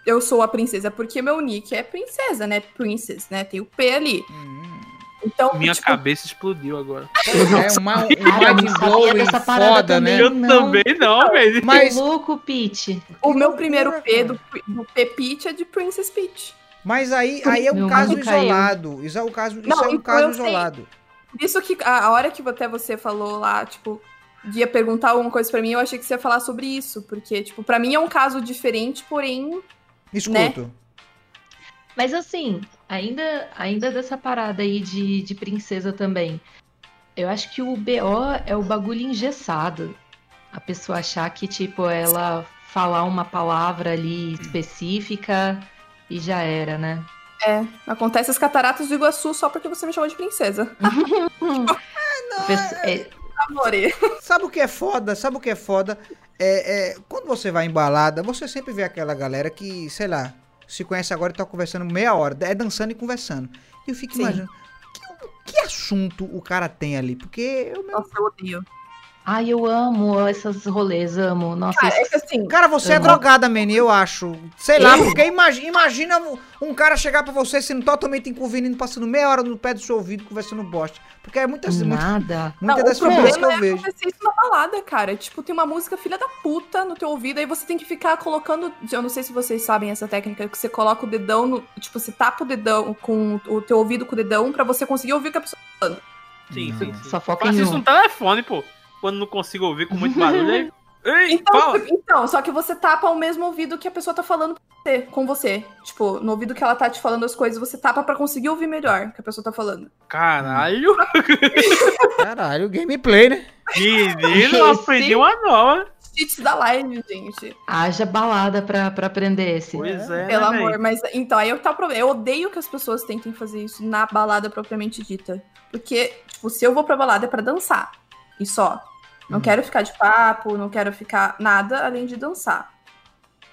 Speaker 4: eu sou a princesa, é porque meu nick é princesa, né? Princess, né? Tem o P ali.
Speaker 1: Hum,
Speaker 4: Então,
Speaker 3: Minha
Speaker 4: tipo,
Speaker 3: cabeça explodiu agora.
Speaker 1: é uma, um
Speaker 2: eu não
Speaker 1: mind
Speaker 2: sabia
Speaker 1: blowing
Speaker 2: dessa parada
Speaker 1: foda, né?
Speaker 2: também.
Speaker 3: Eu
Speaker 2: não.
Speaker 3: também não, velho.
Speaker 1: Mas,
Speaker 2: louco, Pete.
Speaker 4: o meu primeiro P do, do Pepite é de Princess Peach.
Speaker 1: mas aí, aí é um
Speaker 2: Meu
Speaker 1: caso
Speaker 2: mundo caiu.
Speaker 1: isolado. Isso é um caso, isso
Speaker 4: Não,
Speaker 1: é um
Speaker 4: então
Speaker 1: caso
Speaker 4: sei.
Speaker 1: isolado.
Speaker 4: Por isso que a, a hora que até você falou lá, tipo, de ia perguntar alguma coisa pra mim, eu achei que você ia falar sobre isso. Porque, tipo, pra mim é um caso diferente, porém.
Speaker 1: Escuto.
Speaker 2: Mas assim, ainda, ainda dessa parada aí de, de princesa também. Eu acho que o BO é o bagulho engessado. A pessoa achar que, tipo, ela falar uma palavra ali específica e já era, né?
Speaker 4: É, acontece as cataratas do Iguaçu só porque você me chamou de princesa. <laughs>
Speaker 2: A pessoa- é-
Speaker 4: Amore.
Speaker 1: Sabe o que é foda? Sabe o que é foda? É, é, quando você vai em balada, você sempre vê aquela galera que, sei lá, se conhece agora e tá conversando meia hora. É dançando e conversando. E eu fico
Speaker 4: Sim.
Speaker 1: imaginando, que, que assunto o cara tem ali? Porque eu
Speaker 4: Nossa, eu odeio.
Speaker 2: Ai, eu amo esses rolês, amo. Nossa,
Speaker 4: Cara, é
Speaker 2: isso-
Speaker 4: que assim.
Speaker 1: Cara, você é
Speaker 2: Uhum.
Speaker 1: drogada, Manny, eu acho. Sei lá, porque imagina, imagina um, cara chegar pra você sendo totalmente inconveniente, passando meia hora no pé do seu ouvido, conversando bosta. Porque é muitas, muitas,
Speaker 2: nada.
Speaker 1: muitas
Speaker 4: Não,
Speaker 1: das figuras que
Speaker 4: problema
Speaker 1: eu
Speaker 4: é
Speaker 1: vejo.
Speaker 4: acontecer isso na balada, cara. Tipo, tem uma música filha da puta no teu ouvido, aí você tem que ficar colocando. Eu não sei se vocês sabem essa técnica, que você coloca o dedão no. Tipo, você tapa o dedão com o teu ouvido com o dedão pra você conseguir ouvir o que a pessoa.
Speaker 3: Sim,
Speaker 1: Não.
Speaker 3: sim, sim.
Speaker 2: Só foca em
Speaker 3: isso
Speaker 2: um.
Speaker 3: no telefone, pô. Quando não consigo ouvir com muito barulho, aí. <laughs> Ei,
Speaker 4: Então,
Speaker 3: fala.
Speaker 4: então, só que você tapa o mesmo ouvido que a pessoa tá falando com você, com você. Tipo, no ouvido que ela tá te falando as coisas, você tapa pra conseguir ouvir melhor o que a pessoa tá falando.
Speaker 3: Caralho, <laughs>
Speaker 1: Caralho, gameplay, né?
Speaker 3: menino, eu <laughs> aprendi uma nova.
Speaker 4: Cheats da live, gente.
Speaker 2: Haja balada pra, pra aprender esse.
Speaker 3: Pois é,
Speaker 4: Pelo
Speaker 3: né,
Speaker 4: amor. Mas então, aí é que tá o problema. Eu odeio que as pessoas tentem fazer isso na balada propriamente dita. Porque, tipo, se eu vou pra balada é pra dançar. E só. Não
Speaker 1: Hum.
Speaker 4: quero ficar de papo, não quero ficar nada além de dançar.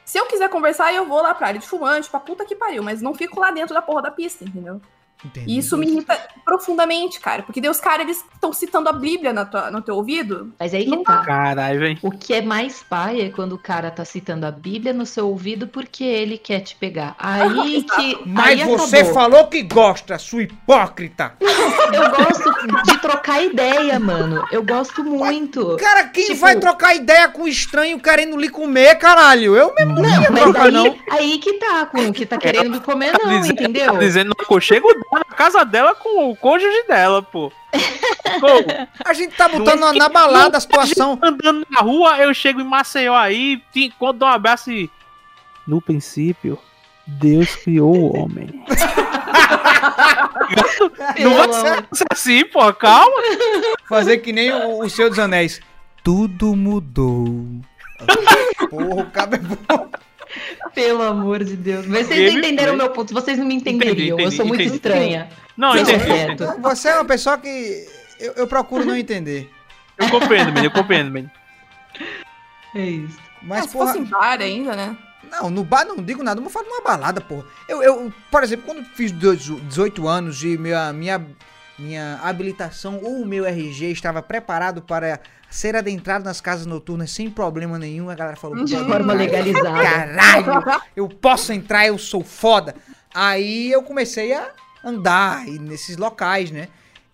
Speaker 4: Se eu quiser conversar, eu vou lá pra área de fumante, pra puta que pariu, mas não fico lá dentro da porra da pista, entendeu?
Speaker 1: Entendi.
Speaker 4: E isso me irrita profundamente, cara. Porque daí os caras, eles estão citando a Bíblia na tua- no teu ouvido.
Speaker 2: Mas aí que tá.
Speaker 3: Caralho, velho.
Speaker 2: O que é mais pai é quando o cara tá citando a Bíblia no seu ouvido porque ele quer te pegar. Aí <laughs> que.
Speaker 1: Mas
Speaker 2: aí
Speaker 1: você
Speaker 2: acabou.
Speaker 1: falou que gosta, sua hipócrita.
Speaker 2: Eu gosto de trocar ideia, mano. Eu gosto muito.
Speaker 1: Cara, quem
Speaker 2: Tipo-
Speaker 1: vai trocar ideia com estranho querendo lhe comer, caralho? Eu mesmo não, ia
Speaker 2: Mas
Speaker 1: trocar,
Speaker 2: aí,
Speaker 1: não.
Speaker 2: aí que tá, com o que tá querendo me comer,
Speaker 3: Tá
Speaker 2: não,
Speaker 3: dizendo-
Speaker 2: entendeu?
Speaker 3: Tá dizendo no aconchego dela, na casa dela com o cônjuge dela, pô. Pô,
Speaker 1: A gente tá botando
Speaker 3: é
Speaker 1: na, na balada a situação.
Speaker 3: andando na rua, eu chego em Maceió aí, te encontro, dou um abraço e. No princípio, Deus criou o homem. <laughs> Não vai ser assim, pô, calma.
Speaker 1: Fazer que nem o, o Senhor dos Anéis. Tudo mudou. <laughs> Porra, o cabo é bom.
Speaker 2: Pelo amor de Deus. Mas vocês não entenderam o meu ponto. Vocês não me entenderiam. eu
Speaker 3: entendi,
Speaker 2: sou muito
Speaker 3: entendi.
Speaker 2: estranha.
Speaker 3: Não,
Speaker 2: Sim,
Speaker 3: entendi, entendi.
Speaker 1: Você é uma pessoa que eu, eu procuro não entender.
Speaker 3: Eu compreendo, menino, eu compreendo, menino.
Speaker 2: É isso.
Speaker 1: Mas,
Speaker 4: se
Speaker 1: porra.
Speaker 4: fosse em bar ainda, né?
Speaker 1: Não, no bar não digo nada, eu falo numa balada, porra. Eu, eu, por exemplo, quando fiz 18 anos e minha, minha, minha habilitação ou o meu RG estava preparado para ser adentrado nas casas noturnas sem problema nenhum, a galera falou.
Speaker 2: De
Speaker 1: "Pô,
Speaker 2: forma legalizada.
Speaker 1: Caralho, <laughs> eu posso entrar, eu sou foda. Aí eu comecei a andar nesses locais, né?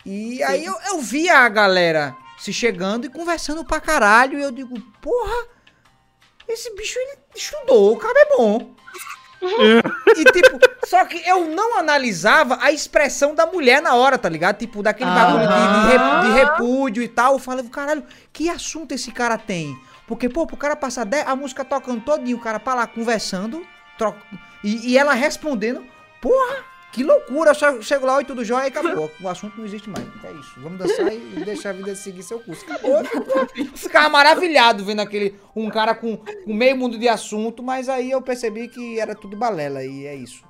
Speaker 1: E aí eu, eu via a galera se chegando e conversando pra caralho. E eu digo, porra, esse bicho ele estudou, o cara é bom. E tipo, só que eu não analisava a expressão da mulher na hora, tá ligado? Tipo, daquele bagulho de, de repúdio e tal. Eu falei, caralho, que assunto esse cara tem? Porque, pô, pro cara passar 10, a música tocando todinho, o cara pra lá conversando, troca, e, e ela respondendo, porra, que loucura. Eu só chego lá, oi, tudo jóia, e acabou. O assunto não existe mais. É isso. Vamos dançar e deixar a vida seguir seu curso. Acabou. Eu ficava maravilhado vendo aquele, um cara com, com meio mundo de assunto, mas aí eu percebi que era tudo balela, e é isso.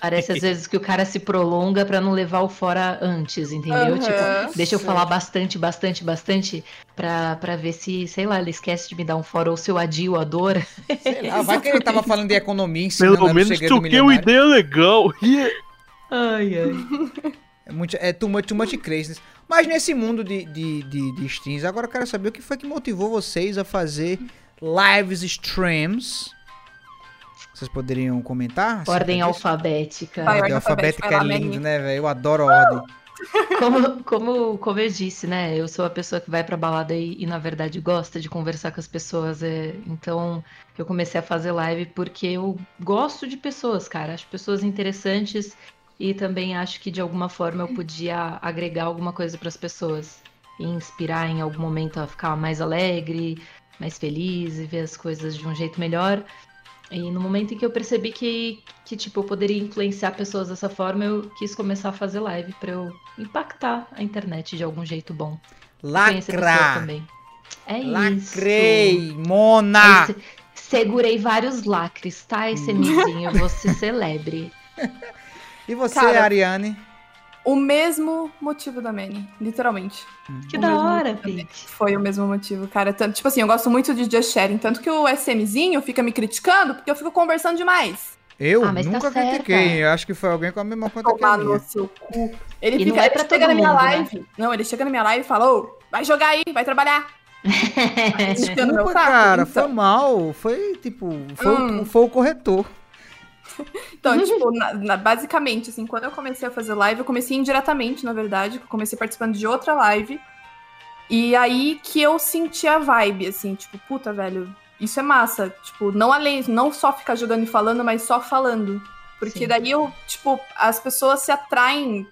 Speaker 2: Parece às vezes que o cara se prolonga pra não levar o fora antes, entendeu?
Speaker 4: Aham.
Speaker 2: Tipo, deixa eu falar bastante, bastante, bastante pra, pra ver se, sei lá, ele esquece de me dar um fora ou se eu adio a dor.
Speaker 1: Sei lá, vai que ele tava falando de economia, ensinando
Speaker 3: Pelo
Speaker 1: o
Speaker 3: menos troquei uma
Speaker 1: milionário.
Speaker 3: ideia legal.
Speaker 2: Ai, ai.
Speaker 1: É, muito, é too much, too much craziness. Mas nesse mundo de, de, de, de streams, agora eu quero saber o que foi que motivou vocês a fazer lives streams. Vocês poderiam comentar?
Speaker 2: Ordem alfabética.
Speaker 1: Ordem alfabética
Speaker 4: alfabética,
Speaker 1: é lindo,
Speaker 4: Meni.
Speaker 1: né, velho? Eu adoro a ordem.
Speaker 2: Como, como, como eu disse, né? Eu sou a pessoa que vai pra balada e, e, na verdade gosta de conversar com as pessoas. é, então eu comecei a fazer live porque eu gosto de pessoas, cara. Acho pessoas interessantes e também acho que de alguma forma eu podia agregar alguma coisa pras pessoas. E inspirar em algum momento a ficar mais alegre, mais feliz e ver as coisas de um jeito melhor. E no momento em que eu percebi que, que tipo, eu poderia influenciar pessoas dessa forma, eu quis começar a fazer live pra eu impactar a internet de algum jeito bom.
Speaker 1: Lacra!
Speaker 2: também. É
Speaker 1: Lacrei!
Speaker 2: isso.
Speaker 1: Mona!
Speaker 2: Se- segurei vários lacres, tá, esse? <laughs> Você celebre. <laughs>
Speaker 1: E você,
Speaker 4: Cara,
Speaker 1: Ariane?
Speaker 4: O mesmo motivo da Manny, literalmente.
Speaker 2: Que
Speaker 4: O
Speaker 2: da hora. Pete.
Speaker 4: Foi o mesmo motivo, cara. Tanto, tipo assim, eu gosto muito de just sharing, tanto que o SMzinho fica me criticando porque eu fico conversando demais.
Speaker 1: Eu
Speaker 2: Ah, mas tá
Speaker 1: nunca
Speaker 2: certa.
Speaker 1: critiquei. Eu acho que foi alguém com a mesma conta que a
Speaker 4: Tomar
Speaker 1: minha.
Speaker 4: no seu cu. Ele
Speaker 2: E
Speaker 4: fica,
Speaker 2: não é
Speaker 4: ele
Speaker 2: pra
Speaker 4: chega na minha
Speaker 2: mundo, né?
Speaker 4: live. Não, ele chega na minha live e fala, ô, vai jogar aí, vai trabalhar. <laughs> Meu
Speaker 1: Desculpa,
Speaker 4: saco.
Speaker 1: cara.
Speaker 4: Então-
Speaker 1: Foi mal. Foi, tipo... Foi, o-
Speaker 4: Hum.
Speaker 1: foi o corretor. <laughs>
Speaker 4: Então, tipo, na- na- basicamente, assim, quando eu comecei a fazer live, eu comecei indiretamente, na verdade, eu comecei participando de outra live. E aí que eu senti a vibe, assim, tipo, puta, velho, isso é massa. Tipo, não além, não só ficar jogando e falando, mas só falando. Porque
Speaker 2: Sim.
Speaker 4: daí eu, tipo, as pessoas se atraem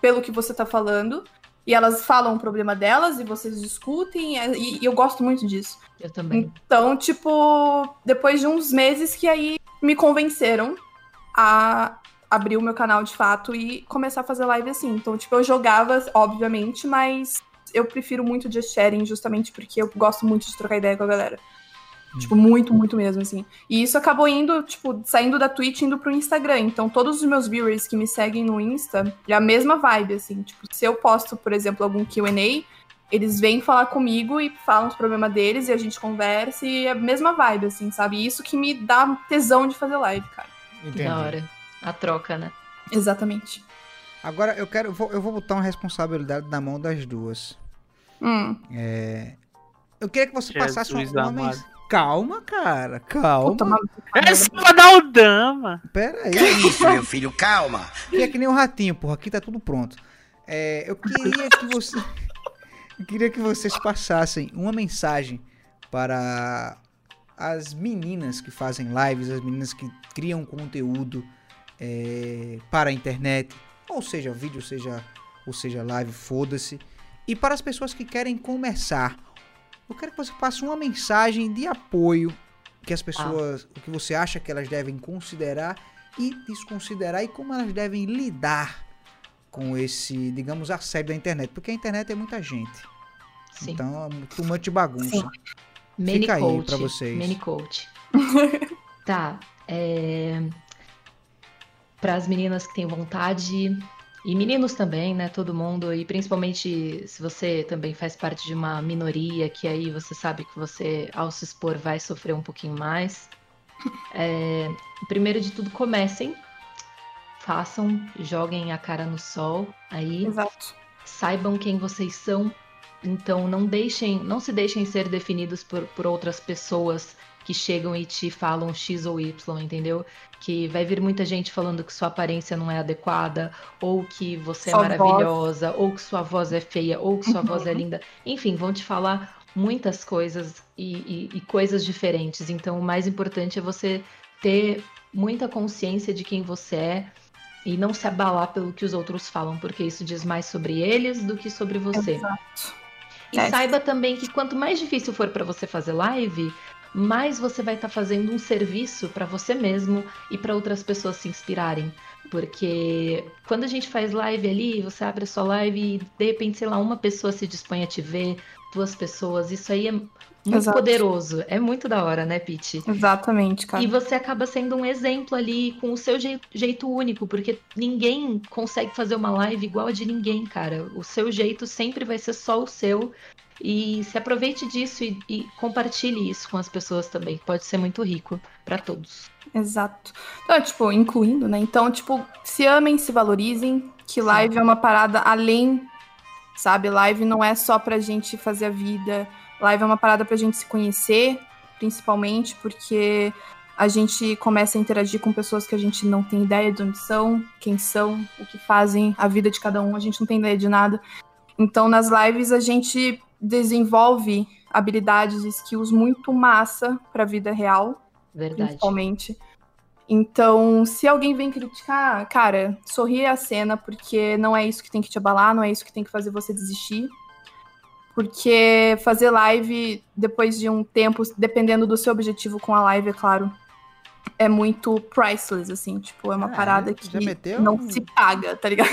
Speaker 4: pelo que você tá falando. E elas falam o problema delas e vocês discutem. E, e eu gosto muito disso.
Speaker 2: Eu também.
Speaker 4: Então, tipo, depois de uns meses que aí me convenceram a abrir o meu canal de fato e começar a fazer live assim. Então, tipo, eu jogava, obviamente, mas eu prefiro muito de sharing justamente porque eu gosto muito de trocar ideia com a galera. Tipo, muito, muito mesmo, assim. E isso acabou indo, tipo, saindo da Twitch e indo pro Instagram. Então, todos os meus viewers que me seguem no Insta, é a mesma vibe, assim. Tipo, se eu posto, por exemplo, algum QA, eles vêm falar comigo e falam os problemas deles e a gente conversa e é a mesma vibe, assim, sabe? E isso que me dá tesão de fazer live, cara.
Speaker 2: Que da hora. A troca, né?
Speaker 4: Exatamente.
Speaker 1: Agora eu quero. eu vou- eu vou botar uma responsabilidade na mão das duas.
Speaker 4: Hum.
Speaker 1: Eu queria que você
Speaker 3: Jesus
Speaker 1: passasse uma, uma Calma, cara. Calma.
Speaker 4: Puta.
Speaker 3: É só dar o dama.
Speaker 1: Pera aí.
Speaker 6: Isso, meu filho, calma.
Speaker 1: Que é que nem o ratinho, porra. Aqui tá tudo pronto. É, eu queria que você. Eu queria que vocês passassem uma mensagem para as meninas que fazem lives, as meninas que criam conteúdo é, para a internet, ou seja, vídeo, seja, ou seja, live, foda-se. E para as pessoas que querem começar, eu quero que você passe uma mensagem de apoio que as pessoas, o que você acha que elas devem considerar e desconsiderar e como elas devem lidar com esse, digamos, assédio da internet, porque a internet é muita gente.
Speaker 2: Sim.
Speaker 1: Então, é muito muita bagunça.
Speaker 2: Sim. Many
Speaker 1: Fica aí
Speaker 2: coach.
Speaker 1: pra vocês.
Speaker 2: Many coach. <laughs> tá. É... Para as meninas que têm vontade e meninos também, né? Todo mundo e principalmente se você também faz parte de uma minoria que aí você sabe que você ao se expor vai sofrer um pouquinho mais. É, Primeiro de tudo comecem, façam, joguem a cara no sol aí
Speaker 4: Exato.
Speaker 2: saibam quem vocês são. Então não deixem, não se deixem ser definidos por, por outras pessoas que chegam e te falam X ou Y, entendeu? Que vai vir muita gente falando que sua aparência não é adequada, ou que você
Speaker 4: Sua
Speaker 2: é maravilhosa, ou que sua voz é feia, ou que sua voz é linda. Enfim, vão te falar muitas coisas e, e- e coisas diferentes. Então o mais importante é você ter muita consciência de quem você é, e não se abalar pelo que os outros falam, porque isso diz mais sobre eles do que sobre você.
Speaker 4: Exato.
Speaker 2: E
Speaker 4: É.
Speaker 2: saiba também que quanto mais difícil for para você fazer live, mais você vai estar fazendo um serviço para você mesmo e para outras pessoas se inspirarem. Porque quando a gente faz live ali, você abre a sua live e de repente, sei lá, uma pessoa se dispõe a te ver, duas pessoas, isso aí é muito
Speaker 4: Exato.
Speaker 2: poderoso. É muito da hora, né, Pete?
Speaker 4: Exatamente, cara.
Speaker 2: E você acaba sendo um exemplo ali com o seu jei- jeito único, porque ninguém consegue fazer uma live igual a de ninguém, cara. O seu jeito sempre vai ser só o seu. E se aproveite disso e, e compartilhe isso com as pessoas também. Pode ser muito rico pra todos.
Speaker 4: Exato. Então, tipo, incluindo, né? Então, tipo, se amem, se valorizem, que live é uma parada além, sabe? Live não é só pra gente fazer a vida. Live é uma parada pra gente se conhecer, principalmente, porque a gente começa a interagir com pessoas que a gente não tem ideia de onde são, quem são, o que fazem, a vida de cada um, a gente não tem ideia de nada. Então, nas lives, a gente desenvolve habilidades e skills muito massa pra vida real
Speaker 2: Verdade.
Speaker 4: principalmente. Então, se alguém vem criticar, cara, sorri a cena, porque não é isso que tem que te abalar, não é isso que tem que fazer você desistir. Porque fazer live depois de um tempo, dependendo do seu objetivo com a live, é claro, é muito priceless, assim, tipo, é uma
Speaker 1: Ah,
Speaker 4: parada
Speaker 1: já
Speaker 4: que
Speaker 1: meteu
Speaker 4: não se paga, tá ligado?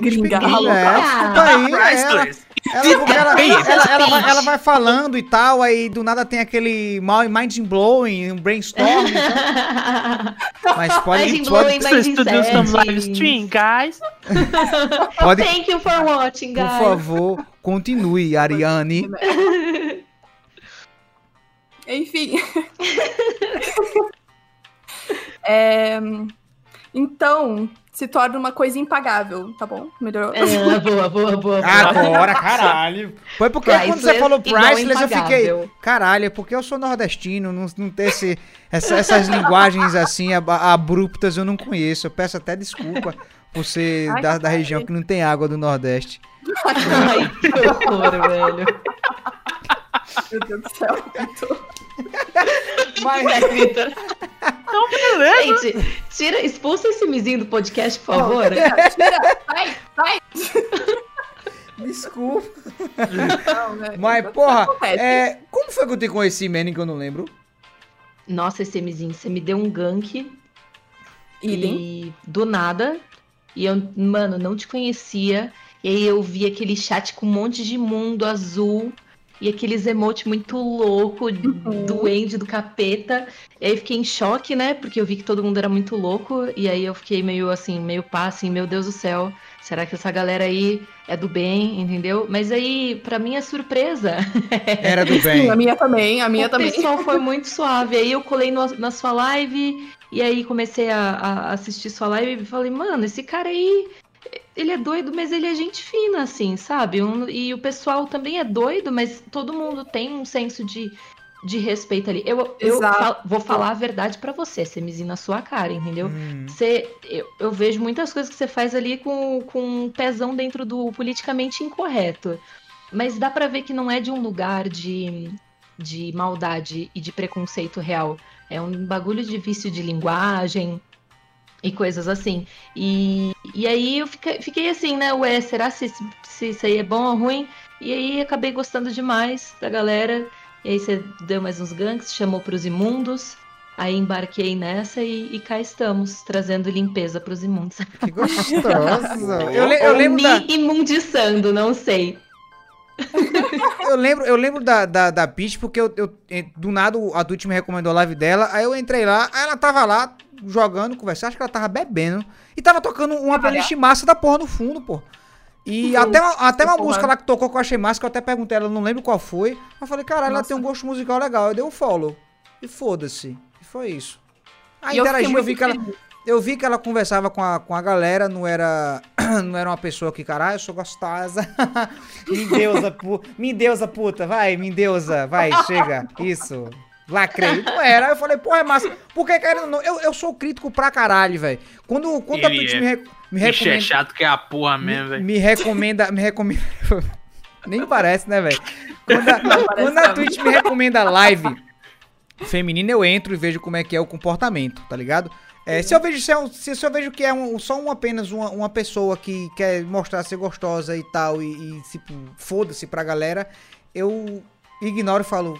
Speaker 4: Gringa,
Speaker 2: alô,
Speaker 1: é,
Speaker 2: cara.
Speaker 1: desculpa aí, ela,
Speaker 3: Priceless.
Speaker 1: Ela, ela, ela, ela vai, ela vai falando e tal, aí do nada tem aquele mind blowing, um brainstorm, então, <laughs> mas pode,
Speaker 2: Mind
Speaker 1: pode,
Speaker 2: blowing, mind
Speaker 3: to do some live stream, guys. <laughs>
Speaker 1: pode,
Speaker 2: Thank you for watching,
Speaker 1: por
Speaker 2: guys.
Speaker 1: favor, continue, Ariane. <laughs>
Speaker 4: Enfim. É, então, se torna uma coisa impagável, tá bom? Melhorou?
Speaker 2: É, boa, boa, boa. boa.
Speaker 1: Agora, caralho. Foi porque quando você
Speaker 2: Priceless
Speaker 1: falou priceless, eu fiquei, caralho, é porque eu sou nordestino, não, não tem esse, essa- essas linguagens assim ab- abruptas eu não conheço. Eu peço até desculpa por ser
Speaker 4: Ai,
Speaker 1: da, da região que não tem água do Nordeste.
Speaker 2: Ai, que horror, velho.
Speaker 4: Meu Deus do céu. Muito- <laughs>
Speaker 1: Mas,
Speaker 2: É, Vitor.
Speaker 3: Então, beleza.
Speaker 2: Gente, tira, expulsa esse mizinho do podcast, por favor.
Speaker 4: Tira, sai, sai.
Speaker 1: desculpa.
Speaker 4: Não, né?
Speaker 1: Mas, porra, é, como foi que eu te conheci, Manny, que eu não lembro?
Speaker 2: Nossa, esse mizinho, você me deu um gank
Speaker 4: Idem.
Speaker 2: e do nada. E eu, mano, não te conhecia. E aí eu vi aquele chat com um monte de mundo azul. E aqueles emotes muito louco do Andy, do capeta. E aí fiquei em choque, né? Porque eu vi que todo mundo era muito louco. E aí eu fiquei meio assim, meio pá, assim, meu Deus do céu. Será que essa galera aí é do bem, entendeu? Mas aí, pra minha surpresa, <laughs>
Speaker 1: Era do
Speaker 4: Sim,
Speaker 1: bem.
Speaker 4: a minha também, a minha
Speaker 2: o
Speaker 4: também.
Speaker 2: pessoal foi <laughs> muito suave. Aí eu colei no- na sua live e aí comecei a, a assistir sua live e falei, mano, esse cara aí. Ele é doido, mas ele é gente fina, assim, sabe? Um- e o pessoal também é doido, mas todo mundo tem um senso de, de respeito ali. Eu, eu fal- vou falar a verdade pra você, Semizinho, na sua cara, entendeu?
Speaker 1: Hum.
Speaker 2: Você, eu, eu vejo muitas coisas que você faz ali com, com um pezão dentro do politicamente incorreto. Mas dá pra ver que não é de um lugar de, de maldade e de preconceito real. É um bagulho de vício de linguagem e coisas assim. E, e aí eu fiquei, fiquei assim, né? Ué, será se, se isso aí é bom ou ruim? E aí acabei gostando demais da galera. E aí você deu mais uns ganks, chamou pros imundos. Aí embarquei nessa e, e cá estamos, trazendo limpeza pros imundos. <laughs>
Speaker 1: Que gostoso. <laughs> eu, le- eu lembro
Speaker 2: me
Speaker 1: da,
Speaker 2: imundiçando, não sei. <laughs>
Speaker 1: eu lembro, eu lembro da, da, da Peach porque eu, eu- eh, do nada o- a Twitch me recomendou a live dela, aí eu entrei lá, aí ela tava lá jogando, conversando, acho que ela tava bebendo e tava tocando uma playlist massa da porra no fundo, pô. E até uma, até uma música lá que tocou que eu achei massa, que eu até perguntei ela, não lembro qual foi. Eu falei, caralho, ela tem um gosto musical legal. Eu dei um follow. E foda-se. E foi isso. Aí
Speaker 4: E eu
Speaker 1: eu vi que ela. Eu vi que ela conversava com a, com a galera, não era <clears throat> não era uma pessoa que, caralho, eu sou gostosa. <laughs> me deusa, pu me deusa, puta, vai, me deusa, vai, chega, isso. Lacrei. Não era. Aí eu falei, porra, é massa. Porque, cara, não, eu, eu sou crítico pra caralho, velho. Quando, quando a Twitch
Speaker 3: é.
Speaker 1: me, re- me
Speaker 3: Bicho é
Speaker 1: recomenda.
Speaker 3: chato que é a porra mesmo,
Speaker 1: Me,
Speaker 3: velho.
Speaker 1: me recomenda, me recomenda. <laughs> Nem parece, né, velho? Quando, a- <laughs> quando a. Twitch me recomenda live feminina, eu entro e vejo como é que é o comportamento, tá ligado? É, se eu vejo se, é um- se, se eu vejo que é um- só um, apenas uma, uma pessoa que quer mostrar ser gostosa e tal, e, e, tipo, foda-se pra galera, eu ignoro e falo,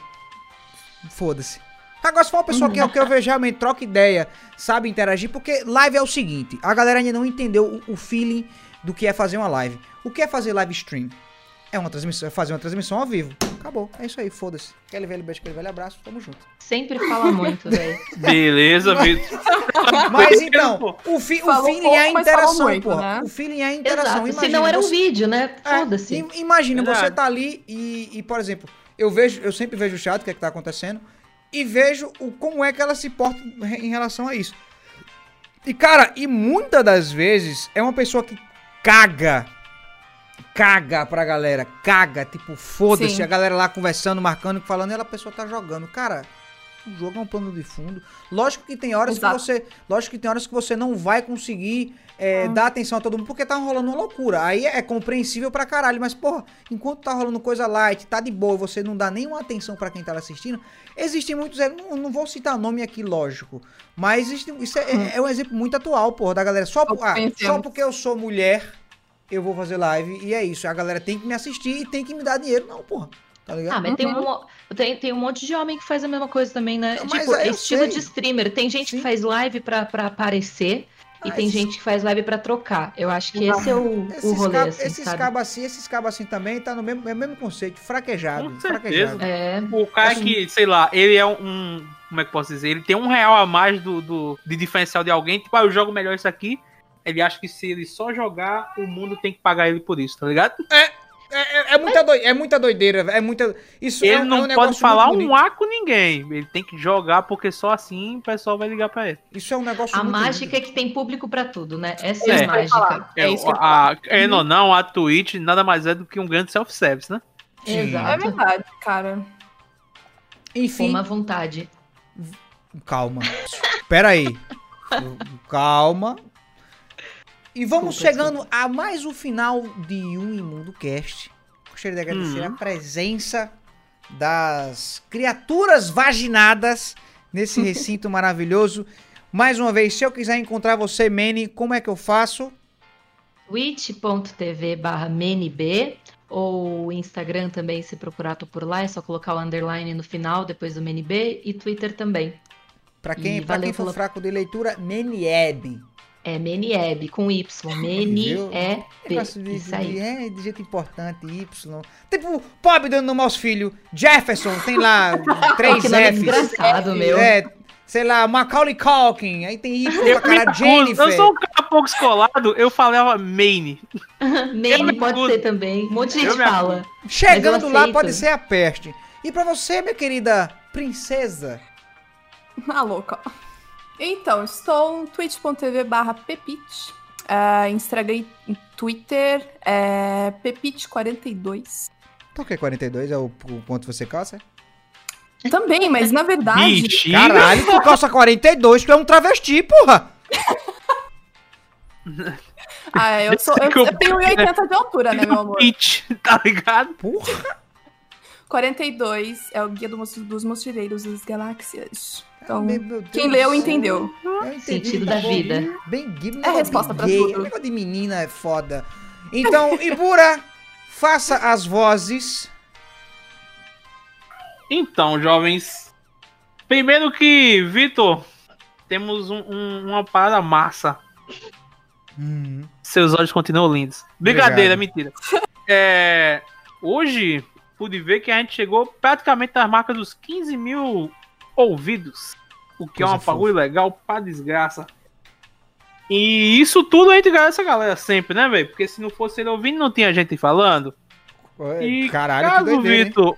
Speaker 1: foda-se. Agora, se for uma pessoa que, eu- que eu vejo realmente troca ideia, sabe interagir, porque live é o seguinte, a galera ainda não entendeu o, o feeling do que é fazer uma live. O que é fazer live stream? É uma transmissão, é fazer uma transmissão ao vivo. Acabou, é isso aí, foda-se. Aquele velho beijo, aquele velho abraço, tamo junto.
Speaker 2: Sempre fala muito, velho. <laughs>
Speaker 3: Beleza, Vitor. <laughs>
Speaker 1: Mas então, o, fi, o feeling é a
Speaker 4: pouco, mas falou
Speaker 1: interação,
Speaker 4: muito,
Speaker 1: porra.
Speaker 4: né?
Speaker 1: O feeling é a interação.
Speaker 2: Exato. Se não era um
Speaker 1: você-
Speaker 2: vídeo, né?
Speaker 1: É,
Speaker 2: Foda-se.
Speaker 1: im- Imagina,
Speaker 3: Verdade.
Speaker 1: você tá ali e, e, por exemplo, eu vejo, eu sempre vejo o chat, o que é que tá acontecendo, e vejo o, como é que ela se porta em relação a isso. E, cara, e muitas das vezes é uma pessoa que caga. Caga pra galera, caga, tipo, foda-se, a galera lá conversando, marcando, falando, e ela a pessoa tá jogando. Cara, o jogo é um plano de fundo. Lógico que tem horas
Speaker 4: Exato.
Speaker 1: que você. Lógico que tem horas que você não vai conseguir é, dar atenção a todo mundo, porque tá rolando uma loucura. Aí é compreensível pra caralho. Mas, porra, enquanto tá rolando coisa light, tá de boa, você não dá nenhuma atenção pra quem tá assistindo, existem muitos. eu Não, não vou citar nome aqui, lógico. Mas existe, isso é, é- é um exemplo muito atual, porra, da galera. Só, ah, só porque eu sou mulher, eu vou fazer live. E é isso. A galera tem que me assistir e tem que me dar dinheiro. Não, porra. Tá ligado?
Speaker 2: Ah, mas tem um, tem, tem um monte de homem que faz a mesma coisa também, né? Tipo,
Speaker 1: é,
Speaker 2: estilo
Speaker 1: sei.
Speaker 2: de streamer. Tem gente
Speaker 1: Sim.
Speaker 2: que faz live pra, pra aparecer e
Speaker 1: Ah,
Speaker 2: tem
Speaker 1: esses-
Speaker 2: gente que faz live pra trocar. Eu acho que esse é o, o
Speaker 1: Esses,
Speaker 2: rolê,
Speaker 1: cab-
Speaker 2: assim,
Speaker 1: esses cabos assim, esses cabos assim também tá no mesmo, é o mesmo conceito, fraquejado.
Speaker 3: Com certeza.
Speaker 1: fraquejado.
Speaker 2: É,
Speaker 3: O cara que, sei lá, ele é um. Como é que eu posso dizer? Ele tem um real a mais do, do, de diferencial de alguém. Tipo, ah, eu jogo melhor isso aqui. Ele acha que se ele só jogar, o mundo tem que pagar ele por isso, tá ligado?
Speaker 1: É, é- é muita doi- é muita doideira, é muita. Isso é,
Speaker 3: Ele
Speaker 1: é
Speaker 3: não
Speaker 1: um
Speaker 3: pode falar um. A com ninguém. Ele tem que jogar porque só assim o pessoal vai ligar pra ele.
Speaker 1: Isso é um negócio
Speaker 2: a
Speaker 1: muito
Speaker 2: mágica é que tem público pra tudo, né? Essa
Speaker 3: É.
Speaker 2: é,
Speaker 4: Isso
Speaker 2: a mágica.
Speaker 4: É isso que eu ia
Speaker 3: a, querendo ou não, a Twitch nada mais é do que um grande self-service, né?
Speaker 1: Sim.
Speaker 4: É
Speaker 2: Exato.
Speaker 4: verdade, cara.
Speaker 1: Enfim,
Speaker 2: Uma vontade.
Speaker 1: calma. Pera aí. Calma. E vamos
Speaker 2: Desculpa,
Speaker 1: chegando a mais o final de um Imundo Cast. Gostaria de agradecer
Speaker 3: Uhum.
Speaker 1: a presença das criaturas vaginadas nesse <laughs> recinto maravilhoso. Mais uma vez, se eu quiser encontrar você, Manny, como é que eu faço?
Speaker 2: twitch.tv barra MNB ou Instagram também, se procurar, tô por lá, é só colocar o underline no final, depois do MNB, e Twitter também.
Speaker 1: Pra quem,
Speaker 2: E
Speaker 1: pra quem for
Speaker 2: pela-
Speaker 1: fraco de leitura, Menieb.
Speaker 2: É Menieb, com Y,
Speaker 1: Negócio de,
Speaker 2: isso aí.
Speaker 1: de- é, de jeito importante, Y. Tipo, pobre dando nome aos filhos. Jefferson, tem lá <laughs> três
Speaker 2: que
Speaker 1: Fs.
Speaker 2: desgraçado, meu.
Speaker 1: É, sei lá, Macaulay Culkin. Aí tem Y pra cara,
Speaker 3: Eu
Speaker 1: Jennifer.
Speaker 3: sou um cara pouco escolado, eu falava main. <laughs>
Speaker 2: Mane
Speaker 3: me
Speaker 2: pode
Speaker 3: acuso.
Speaker 2: ser também, um monte de
Speaker 3: Eu
Speaker 2: gente fala.
Speaker 1: Chegando
Speaker 2: eu
Speaker 1: lá pode ser a peste. E pra você, minha querida princesa?
Speaker 4: Ah, louca. Então, estou no twitch.tv barra pepite. Ah, Instagram e Twitter é Pepite42.
Speaker 1: Então o que? 42 é o, o quanto você calça?
Speaker 4: Também, mas na verdade.
Speaker 3: Mentira.
Speaker 1: Caralho, tu calça 42, tu é um travesti, porra!
Speaker 4: Ah, eu, sou, eu, eu tenho 1,80 de altura, né, meu amor?
Speaker 3: Pitch, tá ligado?
Speaker 1: Porra!
Speaker 4: 42 é o Guia do dos Mochileiros das Galáxias. Então,
Speaker 1: Meu Deus
Speaker 4: quem
Speaker 1: do
Speaker 4: leu, entendeu.
Speaker 1: Eu entendi,
Speaker 2: Sentido
Speaker 1: tá
Speaker 2: da
Speaker 1: bom.
Speaker 2: vida.
Speaker 1: Bem gay,
Speaker 4: É
Speaker 1: negócio
Speaker 4: resposta
Speaker 1: gay,
Speaker 4: tudo.
Speaker 1: negócio de menina é foda. Então, <laughs> Ibura, faça as vozes.
Speaker 3: Então, jovens. Primeiro que, Vitor, temos um- um- uma parada massa.
Speaker 1: Hum,
Speaker 3: Seus olhos continuam lindos. Brincadeira,
Speaker 1: Obrigado.
Speaker 3: mentira. É, hoje, pude ver que a gente chegou praticamente nas marcas dos 15 mil ouvidos. O que é
Speaker 1: Coisa
Speaker 3: um bagulho legal pra desgraça. E isso tudo a gente agradece a galera sempre, né, velho? Porque se não fosse ele ouvindo, não tinha gente falando. E
Speaker 1: Caralho, que
Speaker 3: caso,
Speaker 1: doideira, hein?
Speaker 3: Vitor,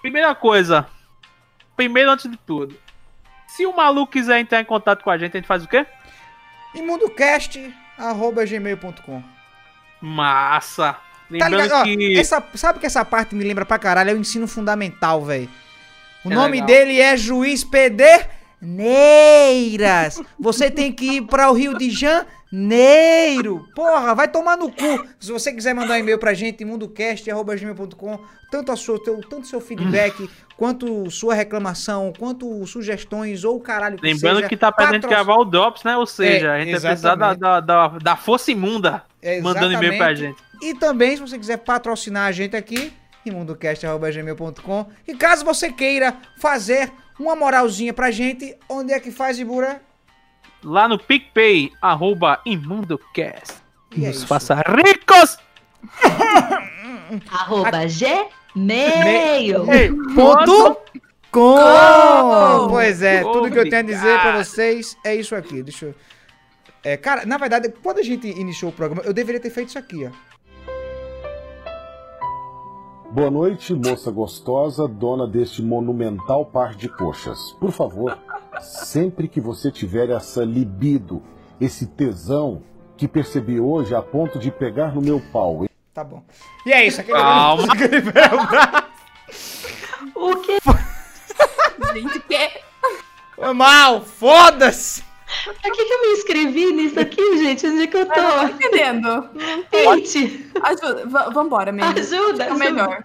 Speaker 3: primeira coisa. Primeiro, antes de tudo. Se o maluco quiser entrar em contato com a gente, a gente faz o quê?
Speaker 1: imundocast.gmail.com
Speaker 3: Massa.
Speaker 1: Tá
Speaker 3: Lembrando?
Speaker 1: Ó,
Speaker 3: que.
Speaker 1: essa, sabe que essa parte me lembra pra caralho? É o ensino fundamental, velho. O
Speaker 3: É
Speaker 1: nome
Speaker 3: legal.
Speaker 1: dele é Juiz Pederneiras. Você tem que ir para o Rio de Janeiro. Porra, vai tomar no cu. Se você quiser mandar um e-mail pra gente, imundocast.gmail.com, tanto a sua, teu, tanto seu feedback, quanto sua reclamação, quanto sugestões ou caralho que
Speaker 3: Lembrando
Speaker 1: seja,
Speaker 3: que tá pra gente gravar o Drops, né? Ou seja,
Speaker 1: É,
Speaker 3: a gente vai precisar da, da, da força imunda
Speaker 1: É,
Speaker 3: mandando e-mail pra gente.
Speaker 1: E também, se você quiser patrocinar a gente aqui, imundocast.gmail.com. E caso você queira fazer uma moralzinha pra gente, onde é que faz, Ibura?
Speaker 3: Lá no PicPay, arroba ImundoCast.
Speaker 1: E é
Speaker 3: Nos
Speaker 1: isso.
Speaker 3: faça ricos! <laughs>
Speaker 2: Arroba Gmail.
Speaker 3: Ei,
Speaker 1: Ponto com.
Speaker 4: Com.
Speaker 1: Pois é, tudo que eu tenho a dizer pra vocês é isso aqui. Deixa eu. É, cara, na verdade, quando a gente iniciou o programa, eu deveria ter feito isso aqui, ó.
Speaker 6: Boa noite, moça gostosa, dona deste monumental par de coxas. Por favor, sempre que você tiver essa libido, esse tesão que percebi hoje a ponto de pegar no meu pau.
Speaker 1: Tá bom. E é isso, aquele.
Speaker 3: Calma.
Speaker 2: O quê? <laughs>
Speaker 4: Gente, que
Speaker 1: Foi mal, foda-se!
Speaker 2: Por que, que eu me inscrevi nisso aqui, gente? Onde é que eu
Speaker 4: Eu não tô
Speaker 2: tô?
Speaker 4: entendendo.
Speaker 2: Gente,
Speaker 4: Ajuda. Va- Vambora, Mendes.
Speaker 2: ajuda,
Speaker 4: o
Speaker 2: ajuda.
Speaker 4: melhor.